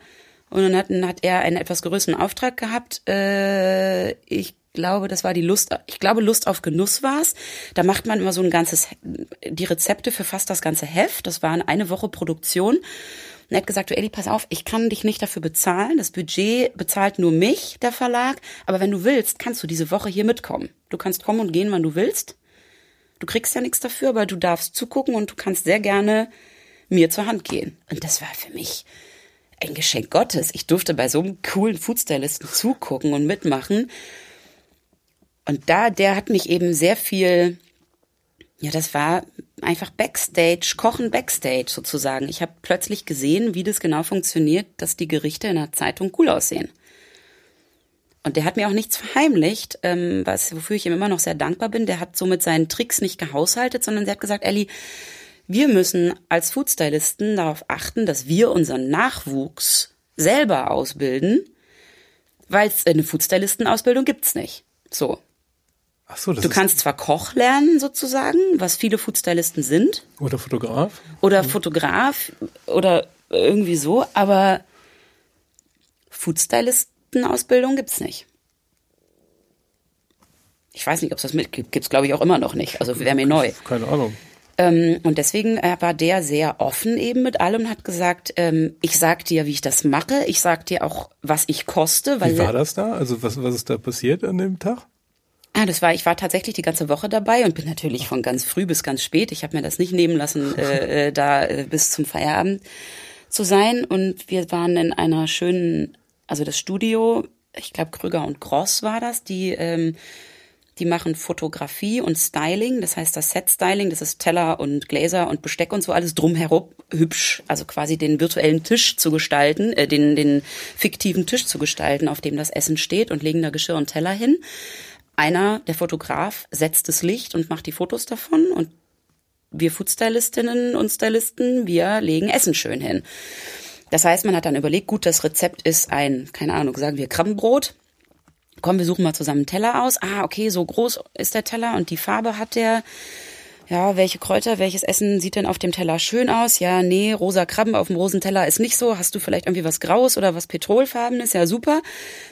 A: Und dann hat, hat er einen etwas größeren Auftrag gehabt. Äh, ich glaube, das war die Lust, ich glaube, Lust auf Genuss war's. Da macht man immer so ein ganzes, die Rezepte für fast das ganze Heft. Das waren eine Woche Produktion. Und er hat gesagt, du Elli, pass auf, ich kann dich nicht dafür bezahlen. Das Budget bezahlt nur mich, der Verlag. Aber wenn du willst, kannst du diese Woche hier mitkommen. Du kannst kommen und gehen, wann du willst. Du kriegst ja nichts dafür, aber du darfst zugucken und du kannst sehr gerne mir zur Hand gehen. Und das war für mich ein Geschenk Gottes. Ich durfte bei so einem coolen Foodstylisten zugucken und mitmachen. Und da, der hat mich eben sehr viel, ja, das war einfach Backstage, Kochen Backstage sozusagen. Ich habe plötzlich gesehen, wie das genau funktioniert, dass die Gerichte in der Zeitung cool aussehen. Und der hat mir auch nichts verheimlicht, ähm, was, wofür ich ihm immer noch sehr dankbar bin. Der hat so mit seinen Tricks nicht gehaushaltet, sondern der hat gesagt, Ellie, wir müssen als Foodstylisten darauf achten, dass wir unseren Nachwuchs selber ausbilden, weil eine Foodstylistenausbildung gibt's nicht. So.
B: Ach so, das
A: du kannst zwar Koch lernen sozusagen, was viele Foodstylisten sind.
B: Oder Fotograf.
A: Oder Fotograf oder irgendwie so, aber Foodstylisten Ausbildung gibt's nicht. Ich weiß nicht, ob es das mit gibt. Gibt's glaube ich auch immer noch nicht. Also wäre mir neu.
B: Keine Ahnung.
A: Ähm, und deswegen äh, war der sehr offen eben mit allem und hat gesagt, ähm, ich sag dir, wie ich das mache. Ich sag dir auch, was ich koste.
B: Wie war das da? Also was, was ist da passiert an dem Tag?
A: Ah, das war, ich war tatsächlich die ganze Woche dabei und bin natürlich von ganz früh bis ganz spät. Ich habe mir das nicht nehmen lassen, äh, äh, da äh, bis zum Feierabend zu sein. Und wir waren in einer schönen also das Studio, ich glaube Krüger und Gross war das, die ähm, die machen Fotografie und Styling, das heißt das Set-Styling, das ist Teller und Gläser und Besteck und so alles drumherum hübsch, also quasi den virtuellen Tisch zu gestalten, äh, den, den fiktiven Tisch zu gestalten, auf dem das Essen steht und legen da Geschirr und Teller hin. Einer, der Fotograf, setzt das Licht und macht die Fotos davon und wir Foodstylistinnen und Stylisten, wir legen Essen schön hin. Das heißt, man hat dann überlegt, gut, das Rezept ist ein, keine Ahnung, sagen wir Krabbenbrot. Komm, wir suchen mal zusammen einen Teller aus. Ah, okay, so groß ist der Teller und die Farbe hat der. Ja, welche Kräuter, welches Essen sieht denn auf dem Teller schön aus? Ja, nee, rosa Krabben auf dem Rosenteller ist nicht so. Hast du vielleicht irgendwie was Graues oder was Petrolfarbenes? Ja, super.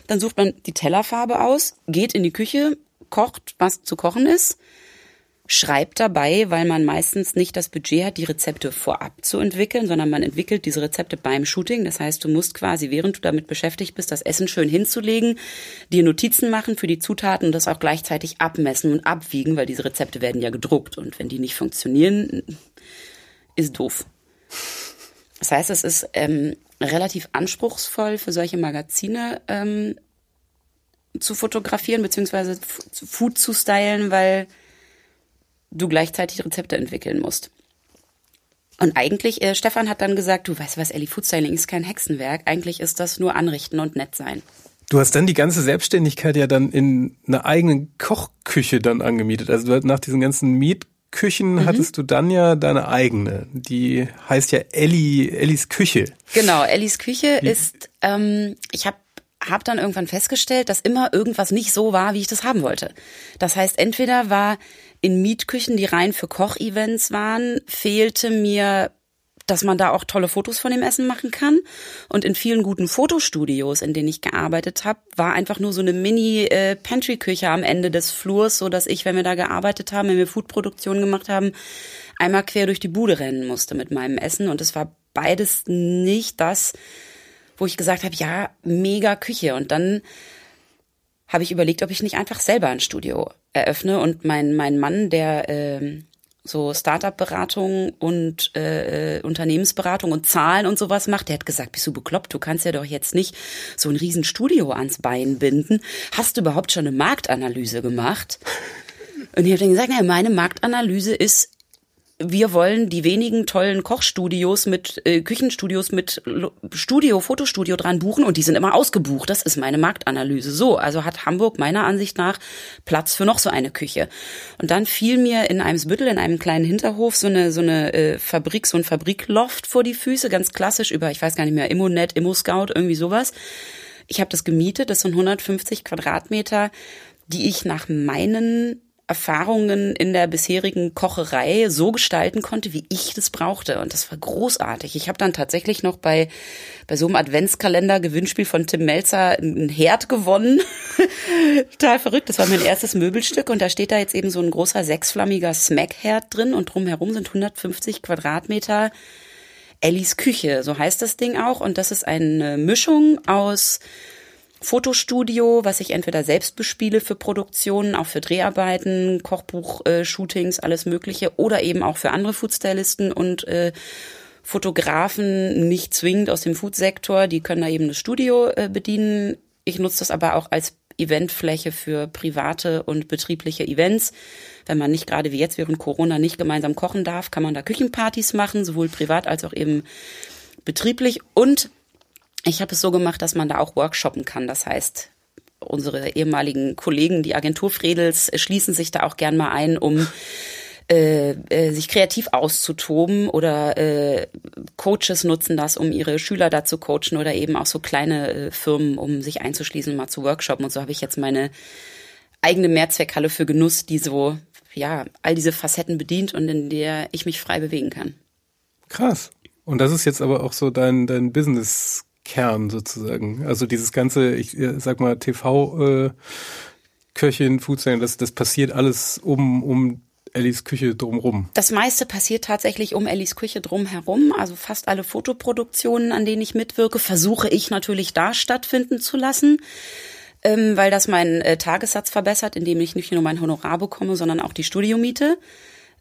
A: Dann sucht man die Tellerfarbe aus, geht in die Küche, kocht, was zu kochen ist schreibt dabei, weil man meistens nicht das Budget hat, die Rezepte vorab zu entwickeln, sondern man entwickelt diese Rezepte beim Shooting. Das heißt, du musst quasi, während du damit beschäftigt bist, das Essen schön hinzulegen, dir Notizen machen für die Zutaten und das auch gleichzeitig abmessen und abwiegen, weil diese Rezepte werden ja gedruckt und wenn die nicht funktionieren, ist doof. Das heißt, es ist ähm, relativ anspruchsvoll für solche Magazine ähm, zu fotografieren beziehungsweise Food zu stylen, weil du gleichzeitig Rezepte entwickeln musst. Und eigentlich, äh, Stefan hat dann gesagt, du weißt was, Ellie, Foodstyling ist kein Hexenwerk. Eigentlich ist das nur anrichten und nett sein.
B: Du hast dann die ganze Selbstständigkeit ja dann in einer eigenen Kochküche dann angemietet. Also nach diesen ganzen Mietküchen mhm. hattest du dann ja deine eigene. Die heißt ja Ellie, Ellis Küche.
A: Genau, Ellis Küche Wie? ist, ähm, ich habe hab dann irgendwann festgestellt, dass immer irgendwas nicht so war, wie ich das haben wollte. Das heißt, entweder war in Mietküchen, die rein für Kochevents waren, fehlte mir dass man da auch tolle Fotos von dem Essen machen kann. Und in vielen guten Fotostudios, in denen ich gearbeitet habe, war einfach nur so eine Mini-Pantry-Küche am Ende des Flurs, so dass ich, wenn wir da gearbeitet haben, wenn wir Foodproduktion gemacht haben, einmal quer durch die Bude rennen musste mit meinem Essen. Und es war beides nicht das, wo ich gesagt habe, ja, mega Küche. Und dann habe ich überlegt, ob ich nicht einfach selber ein Studio eröffne und mein, mein Mann, der äh, so Startup-Beratung und äh, Unternehmensberatung und Zahlen und sowas macht, der hat gesagt, bist du bekloppt, du kannst ja doch jetzt nicht so ein Riesenstudio ans Bein binden. Hast du überhaupt schon eine Marktanalyse gemacht? Und ich habe dann gesagt, naja, meine Marktanalyse ist, wir wollen die wenigen tollen Kochstudios mit äh, Küchenstudios mit Studio, Fotostudio dran buchen und die sind immer ausgebucht. Das ist meine Marktanalyse. So, also hat Hamburg meiner Ansicht nach Platz für noch so eine Küche. Und dann fiel mir in einem Büttel, in einem kleinen Hinterhof, so eine so eine äh, Fabrik, so ein Fabrikloft vor die Füße, ganz klassisch über, ich weiß gar nicht mehr, Immonet, Immo-Scout, irgendwie sowas. Ich habe das gemietet, das sind 150 Quadratmeter, die ich nach meinen Erfahrungen in der bisherigen Kocherei so gestalten konnte, wie ich das brauchte. Und das war großartig. Ich habe dann tatsächlich noch bei, bei so einem Adventskalender-Gewinnspiel von Tim Melzer einen Herd gewonnen. Total verrückt. Das war mein erstes Möbelstück. Und da steht da jetzt eben so ein großer sechsflammiger Smack-Herd drin. Und drumherum sind 150 Quadratmeter Ellis Küche. So heißt das Ding auch. Und das ist eine Mischung aus Fotostudio, was ich entweder selbst bespiele für Produktionen, auch für Dreharbeiten, Kochbuch-Shootings, alles Mögliche, oder eben auch für andere Foodstylisten und äh, Fotografen nicht zwingend aus dem Food-Sektor, die können da eben das Studio äh, bedienen. Ich nutze das aber auch als Eventfläche für private und betriebliche Events. Wenn man nicht gerade wie jetzt während Corona nicht gemeinsam kochen darf, kann man da Küchenpartys machen, sowohl privat als auch eben betrieblich. Und ich habe es so gemacht, dass man da auch workshoppen kann. Das heißt, unsere ehemaligen Kollegen, die Agentur Fredels, schließen sich da auch gern mal ein, um äh, äh, sich kreativ auszutoben oder äh, Coaches nutzen das, um ihre Schüler da zu coachen oder eben auch so kleine äh, Firmen, um sich einzuschließen und mal zu workshoppen. Und so habe ich jetzt meine eigene Mehrzweckhalle für Genuss, die so ja all diese Facetten bedient und in der ich mich frei bewegen kann.
B: Krass. Und das ist jetzt aber auch so dein dein Business Kern sozusagen. Also dieses ganze, ich äh, sag mal TV äh, Köchin, Foodstand, das das passiert alles um um Ellis Küche drumherum?
A: Das meiste passiert tatsächlich um Ellis Küche drumherum. Also fast alle Fotoproduktionen, an denen ich mitwirke, versuche ich natürlich da stattfinden zu lassen, ähm, weil das meinen äh, Tagessatz verbessert, indem ich nicht nur mein Honorar bekomme, sondern auch die Studiomiete.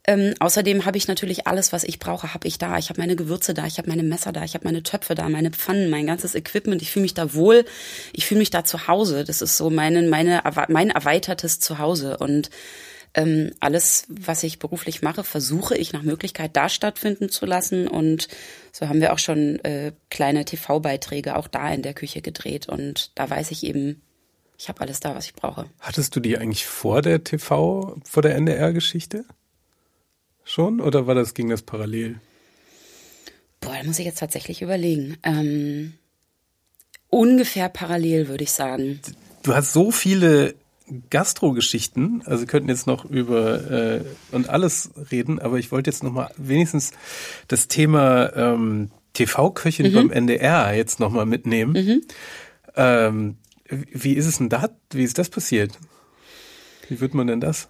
A: Ähm, außerdem habe ich natürlich alles, was ich brauche, habe ich da. Ich habe meine Gewürze da, ich habe meine Messer da, ich habe meine Töpfe da, meine Pfannen, mein ganzes Equipment. Ich fühle mich da wohl. Ich fühle mich da zu Hause. Das ist so meine, meine, mein erweitertes Zuhause und ähm, alles, was ich beruflich mache, versuche ich nach Möglichkeit da stattfinden zu lassen. Und so haben wir auch schon äh, kleine TV-Beiträge auch da in der Küche gedreht. Und da weiß ich eben, ich habe alles da, was ich brauche.
B: Hattest du die eigentlich vor der TV, vor der NDR-Geschichte? Schon? Oder war das, ging das parallel?
A: Boah, da muss ich jetzt tatsächlich überlegen. Ähm, ungefähr parallel, würde ich sagen.
B: Du hast so viele Gastro-Geschichten. Also wir könnten jetzt noch über äh, und alles reden, aber ich wollte jetzt noch mal wenigstens das Thema ähm, TV-Köchin mhm. beim NDR jetzt noch mal mitnehmen. Mhm. Ähm, wie ist es denn da? Wie ist das passiert? Wie wird man denn das?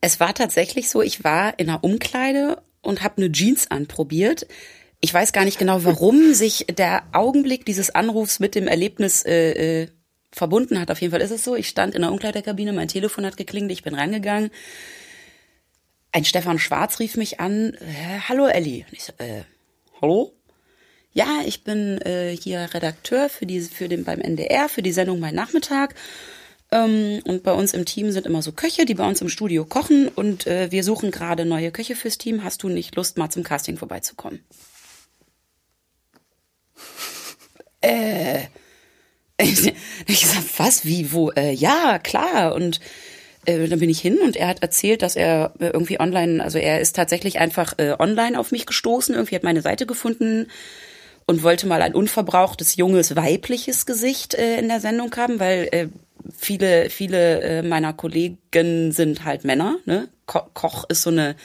A: Es war tatsächlich so, ich war in einer Umkleide und habe eine Jeans anprobiert. Ich weiß gar nicht genau, warum sich der Augenblick dieses Anrufs mit dem Erlebnis äh, äh, verbunden hat. Auf jeden Fall ist es so. Ich stand in der Umkleidekabine, mein Telefon hat geklingelt, ich bin rangegangen. Ein Stefan Schwarz rief mich an. Äh, hallo Elli. Und ich so, äh, hallo? Ja, ich bin äh, hier Redakteur für die, für den beim NDR für die Sendung Mein Nachmittag. Ähm, und bei uns im Team sind immer so Köche, die bei uns im Studio kochen und äh, wir suchen gerade neue Köche fürs Team. Hast du nicht Lust, mal zum Casting vorbeizukommen? äh, ich gesagt, was, wie, wo? Äh, ja, klar. Und äh, dann bin ich hin und er hat erzählt, dass er äh, irgendwie online, also er ist tatsächlich einfach äh, online auf mich gestoßen, irgendwie hat meine Seite gefunden und wollte mal ein unverbrauchtes, junges, weibliches Gesicht äh, in der Sendung haben, weil äh, viele, viele äh, meiner Kollegen sind halt Männer. Ne? Ko Koch ist so eine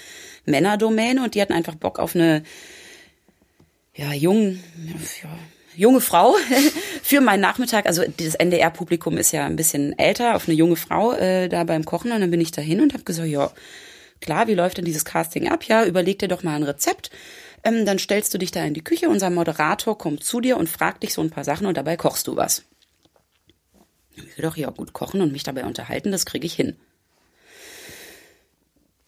A: Männerdomäne und die hatten einfach Bock auf eine ja, jung, ja, junge Frau für meinen Nachmittag. Also das NDR-Publikum ist ja ein bisschen älter, auf eine junge Frau äh, da beim Kochen. Und dann bin ich dahin und habe gesagt, ja, klar, wie läuft denn dieses Casting ab? Ja, überleg dir doch mal ein Rezept. Ähm, dann stellst du dich da in die Küche, unser Moderator kommt zu dir und fragt dich so ein paar Sachen und dabei kochst du was. Ich will doch ja gut kochen und mich dabei unterhalten, das kriege ich hin.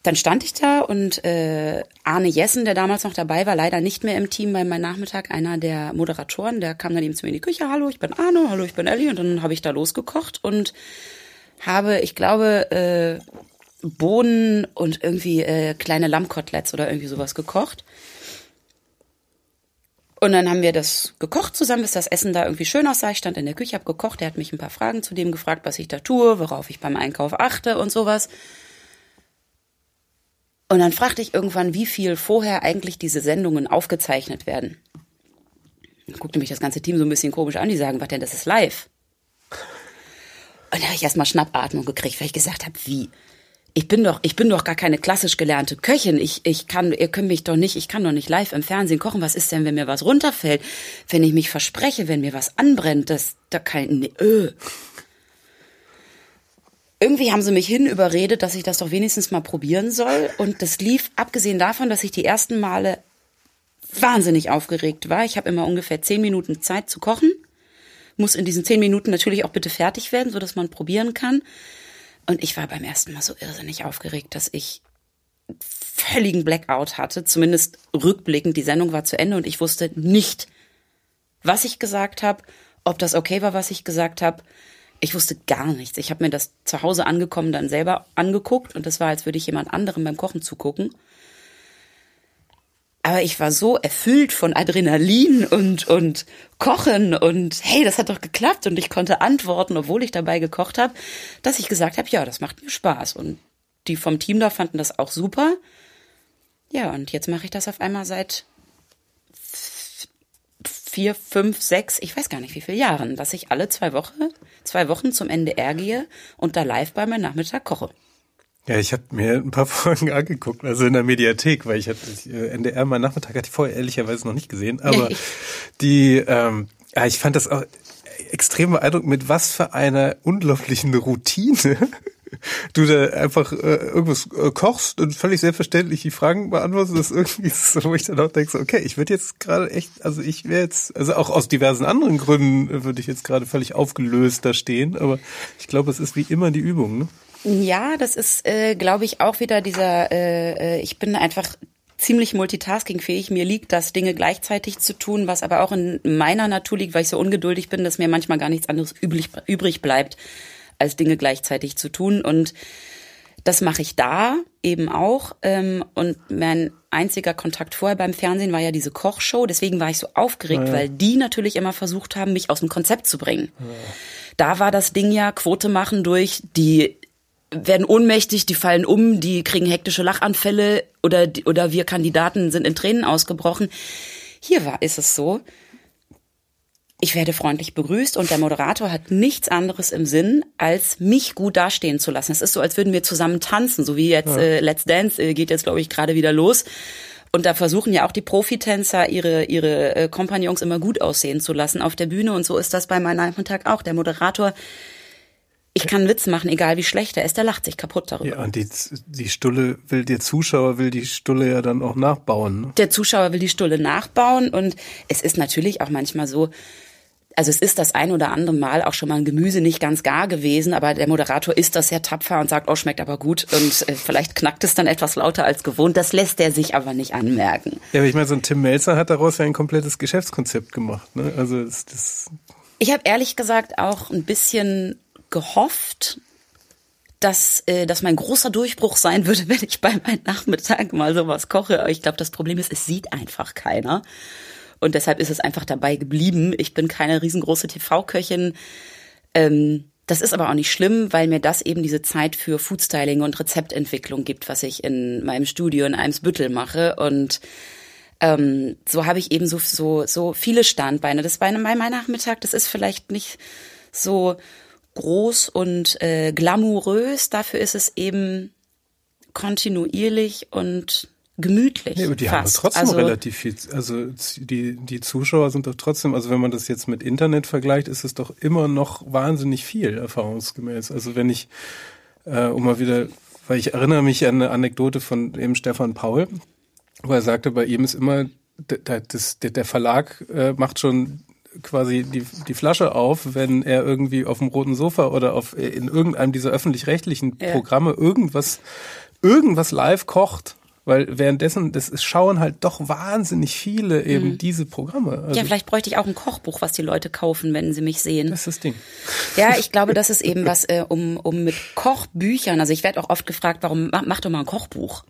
A: Dann stand ich da und äh, Arne Jessen, der damals noch dabei war, leider nicht mehr im Team bei meinem Nachmittag, einer der Moderatoren, der kam dann eben zu mir in die Küche, hallo, ich bin Arne, hallo, ich bin Ellie und dann habe ich da losgekocht und habe, ich glaube, äh, Bohnen und irgendwie äh, kleine Lammkoteletts oder irgendwie sowas gekocht. Und dann haben wir das gekocht zusammen, bis das Essen da irgendwie schön aussah. Ich stand in der Küche, habe gekocht. Er hat mich ein paar Fragen zu dem gefragt, was ich da tue, worauf ich beim Einkauf achte und sowas. Und dann fragte ich irgendwann, wie viel vorher eigentlich diese Sendungen aufgezeichnet werden. Dann guckte mich das ganze Team so ein bisschen komisch an, die sagen, was denn, das ist live. Und da habe ich erstmal Schnappatmung gekriegt, weil ich gesagt habe, wie? Ich bin doch, ich bin doch gar keine klassisch gelernte Köchin. Ich, ich kann, ihr könnt mich doch nicht, ich kann doch nicht live im Fernsehen kochen. Was ist denn, wenn mir was runterfällt? Wenn ich mich verspreche, wenn mir was anbrennt, das, da kann, nee, öh irgendwie haben sie mich hin überredet, dass ich das doch wenigstens mal probieren soll. Und das lief, abgesehen davon, dass ich die ersten Male wahnsinnig aufgeregt war. Ich habe immer ungefähr zehn Minuten Zeit zu kochen. Muss in diesen zehn Minuten natürlich auch bitte fertig werden, so dass man probieren kann. Und ich war beim ersten Mal so irrsinnig aufgeregt, dass ich völligen Blackout hatte, zumindest rückblickend. Die Sendung war zu Ende und ich wusste nicht, was ich gesagt habe, ob das okay war, was ich gesagt habe. Ich wusste gar nichts. Ich habe mir das zu Hause angekommen dann selber angeguckt und das war, als würde ich jemand anderem beim Kochen zugucken. Aber ich war so erfüllt von Adrenalin und, und Kochen und hey, das hat doch geklappt und ich konnte antworten, obwohl ich dabei gekocht habe, dass ich gesagt habe, ja, das macht mir Spaß. Und die vom Team da fanden das auch super. Ja, und jetzt mache ich das auf einmal seit vier, fünf, sechs, ich weiß gar nicht wie viele Jahren, dass ich alle zwei Wochen, zwei Wochen zum NDR gehe und da live bei meinem Nachmittag koche.
B: Ja, ich habe mir ein paar Folgen angeguckt, also in der Mediathek, weil ich hatte äh, NDR mein Nachmittag hatte ich vorher ehrlicherweise noch nicht gesehen, aber die, ähm, ja, ich fand das auch extrem beeindruckend, mit was für einer unglaublichen Routine du da einfach äh, irgendwas äh, kochst und völlig selbstverständlich die Fragen beantwortest, das irgendwie so, wo ich dann auch denke, so, okay, ich würde jetzt gerade echt, also ich wäre jetzt, also auch aus diversen anderen Gründen würde ich jetzt gerade völlig aufgelöst da stehen, aber ich glaube, es ist wie immer die Übung, ne?
A: Ja, das ist, äh, glaube ich, auch wieder dieser, äh, äh ich bin einfach ziemlich multitaskingfähig. Mir liegt das, Dinge gleichzeitig zu tun, was aber auch in meiner Natur liegt, weil ich so ungeduldig bin, dass mir manchmal gar nichts anderes übrig, übrig bleibt als Dinge gleichzeitig zu tun. Und das mache ich da eben auch. Ähm, und mein einziger Kontakt vorher beim Fernsehen war ja diese Kochshow. Deswegen war ich so aufgeregt, ja. weil die natürlich immer versucht haben, mich aus dem Konzept zu bringen. Ja. Da war das Ding ja Quote machen durch die werden ohnmächtig, die fallen um, die kriegen hektische Lachanfälle oder oder wir Kandidaten sind in Tränen ausgebrochen. Hier war ist es so, ich werde freundlich begrüßt und der Moderator hat nichts anderes im Sinn, als mich gut dastehen zu lassen. Es ist so, als würden wir zusammen tanzen, so wie jetzt ja. äh, Let's Dance äh, geht jetzt, glaube ich, gerade wieder los. Und da versuchen ja auch die Profitänzer ihre, ihre äh, Kompagnons immer gut aussehen zu lassen auf der Bühne. Und so ist das bei meinem Nachmittag auch. Der Moderator ich kann einen Witz machen, egal wie schlecht er ist, der lacht sich kaputt darüber.
B: Ja, und die, die Stulle will, der Zuschauer will die Stulle ja dann auch nachbauen. Ne?
A: Der Zuschauer will die Stulle nachbauen und es ist natürlich auch manchmal so, also es ist das ein oder andere Mal auch schon mal ein Gemüse nicht ganz gar gewesen, aber der Moderator isst das sehr tapfer und sagt, oh, schmeckt aber gut und äh, vielleicht knackt es dann etwas lauter als gewohnt. Das lässt er sich aber nicht anmerken.
B: Ja, aber ich meine, so ein Tim Melzer hat daraus ja ein komplettes Geschäftskonzept gemacht. Ne? Also das, das
A: ich habe ehrlich gesagt auch ein bisschen gehofft, dass äh, dass mein großer Durchbruch sein würde, wenn ich bei meinem Nachmittag mal sowas koche. Aber ich glaube, das Problem ist, es sieht einfach keiner. Und deshalb ist es einfach dabei geblieben. Ich bin keine riesengroße TV-Köchin. Ähm, das ist aber auch nicht schlimm, weil mir das eben diese Zeit für Foodstyling und Rezeptentwicklung gibt, was ich in meinem Studio in Eimsbüttel mache. Und ähm, so habe ich eben so, so, so viele Standbeine. Das bei meinem Nachmittag, das ist vielleicht nicht so groß und äh, glamourös. Dafür ist es eben kontinuierlich und gemütlich.
B: Ja, aber die fast. haben trotzdem also, relativ viel. Also die, die Zuschauer sind doch trotzdem, also wenn man das jetzt mit Internet vergleicht, ist es doch immer noch wahnsinnig viel, erfahrungsgemäß. Also wenn ich, äh, um mal wieder, weil ich erinnere mich an eine Anekdote von eben Stefan Paul, wo er sagte, bei ihm ist immer, der, das, der Verlag äh, macht schon quasi die, die Flasche auf, wenn er irgendwie auf dem roten Sofa oder auf in irgendeinem dieser öffentlich-rechtlichen Programme ja. irgendwas irgendwas live kocht weil währenddessen, das ist, schauen halt doch wahnsinnig viele eben mhm. diese Programme.
A: Also ja, vielleicht bräuchte ich auch ein Kochbuch, was die Leute kaufen, wenn sie mich sehen.
B: Das ist das Ding.
A: Ja, ich glaube, das ist eben was, äh, um, um mit Kochbüchern, also ich werde auch oft gefragt, warum, mach, mach doch mal ein Kochbuch.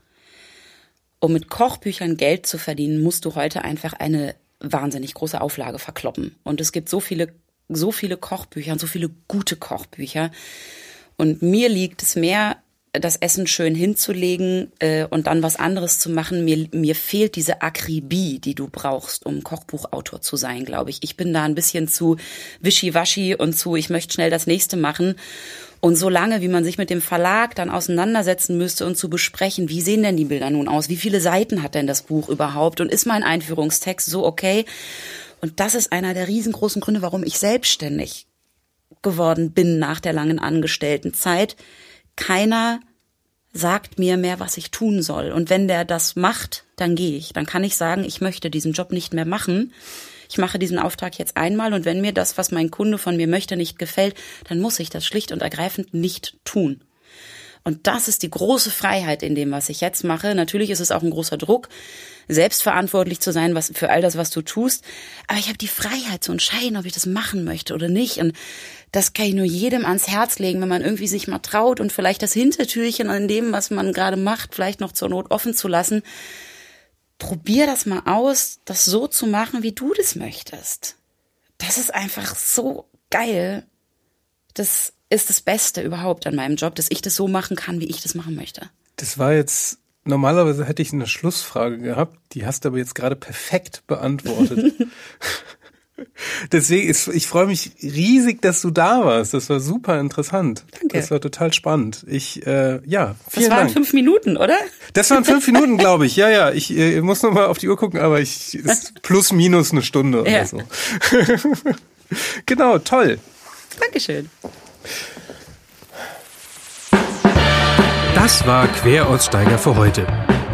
A: Um mit Kochbüchern Geld zu verdienen, musst du heute einfach eine wahnsinnig große Auflage verkloppen. Und es gibt so viele, so viele Kochbücher und so viele gute Kochbücher. Und mir liegt es mehr das Essen schön hinzulegen äh, und dann was anderes zu machen. Mir, mir fehlt diese Akribie, die du brauchst, um Kochbuchautor zu sein, glaube ich. Ich bin da ein bisschen zu wischiwaschi und zu, ich möchte schnell das nächste machen. Und so lange, wie man sich mit dem Verlag dann auseinandersetzen müsste und zu besprechen, wie sehen denn die Bilder nun aus? Wie viele Seiten hat denn das Buch überhaupt? Und ist mein Einführungstext so okay? Und das ist einer der riesengroßen Gründe, warum ich selbstständig geworden bin nach der langen Angestelltenzeit. Keiner sagt mir mehr, was ich tun soll. Und wenn der das macht, dann gehe ich. Dann kann ich sagen, ich möchte diesen Job nicht mehr machen. Ich mache diesen Auftrag jetzt einmal und wenn mir das, was mein Kunde von mir möchte, nicht gefällt, dann muss ich das schlicht und ergreifend nicht tun. Und das ist die große Freiheit in dem, was ich jetzt mache. Natürlich ist es auch ein großer Druck, selbstverantwortlich zu sein, was für all das, was du tust. Aber ich habe die Freiheit zu entscheiden, ob ich das machen möchte oder nicht. Und das kann ich nur jedem ans Herz legen, wenn man irgendwie sich mal traut und vielleicht das Hintertürchen an dem, was man gerade macht, vielleicht noch zur Not offen zu lassen. Probier das mal aus, das so zu machen, wie du das möchtest. Das ist einfach so geil. Das ist das Beste überhaupt an meinem Job, dass ich das so machen kann, wie ich das machen möchte.
B: Das war jetzt Normalerweise hätte ich eine Schlussfrage gehabt, die hast du aber jetzt gerade perfekt beantwortet. Deswegen, ist, ich freue mich riesig, dass du da warst. Das war super interessant.
A: Danke.
B: Das war total spannend. Ich, äh, ja, vielen
A: Das waren
B: Dank.
A: fünf Minuten, oder?
B: Das waren fünf Minuten, glaube ich. Ja, ja. Ich äh, muss noch mal auf die Uhr gucken, aber ich ist plus minus eine Stunde oder
A: Ja.
B: so. genau, toll.
A: Dankeschön.
C: Das war Queraussteiger für heute.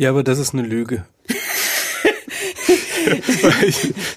B: Ja, aber das ist eine Lüge. Ich,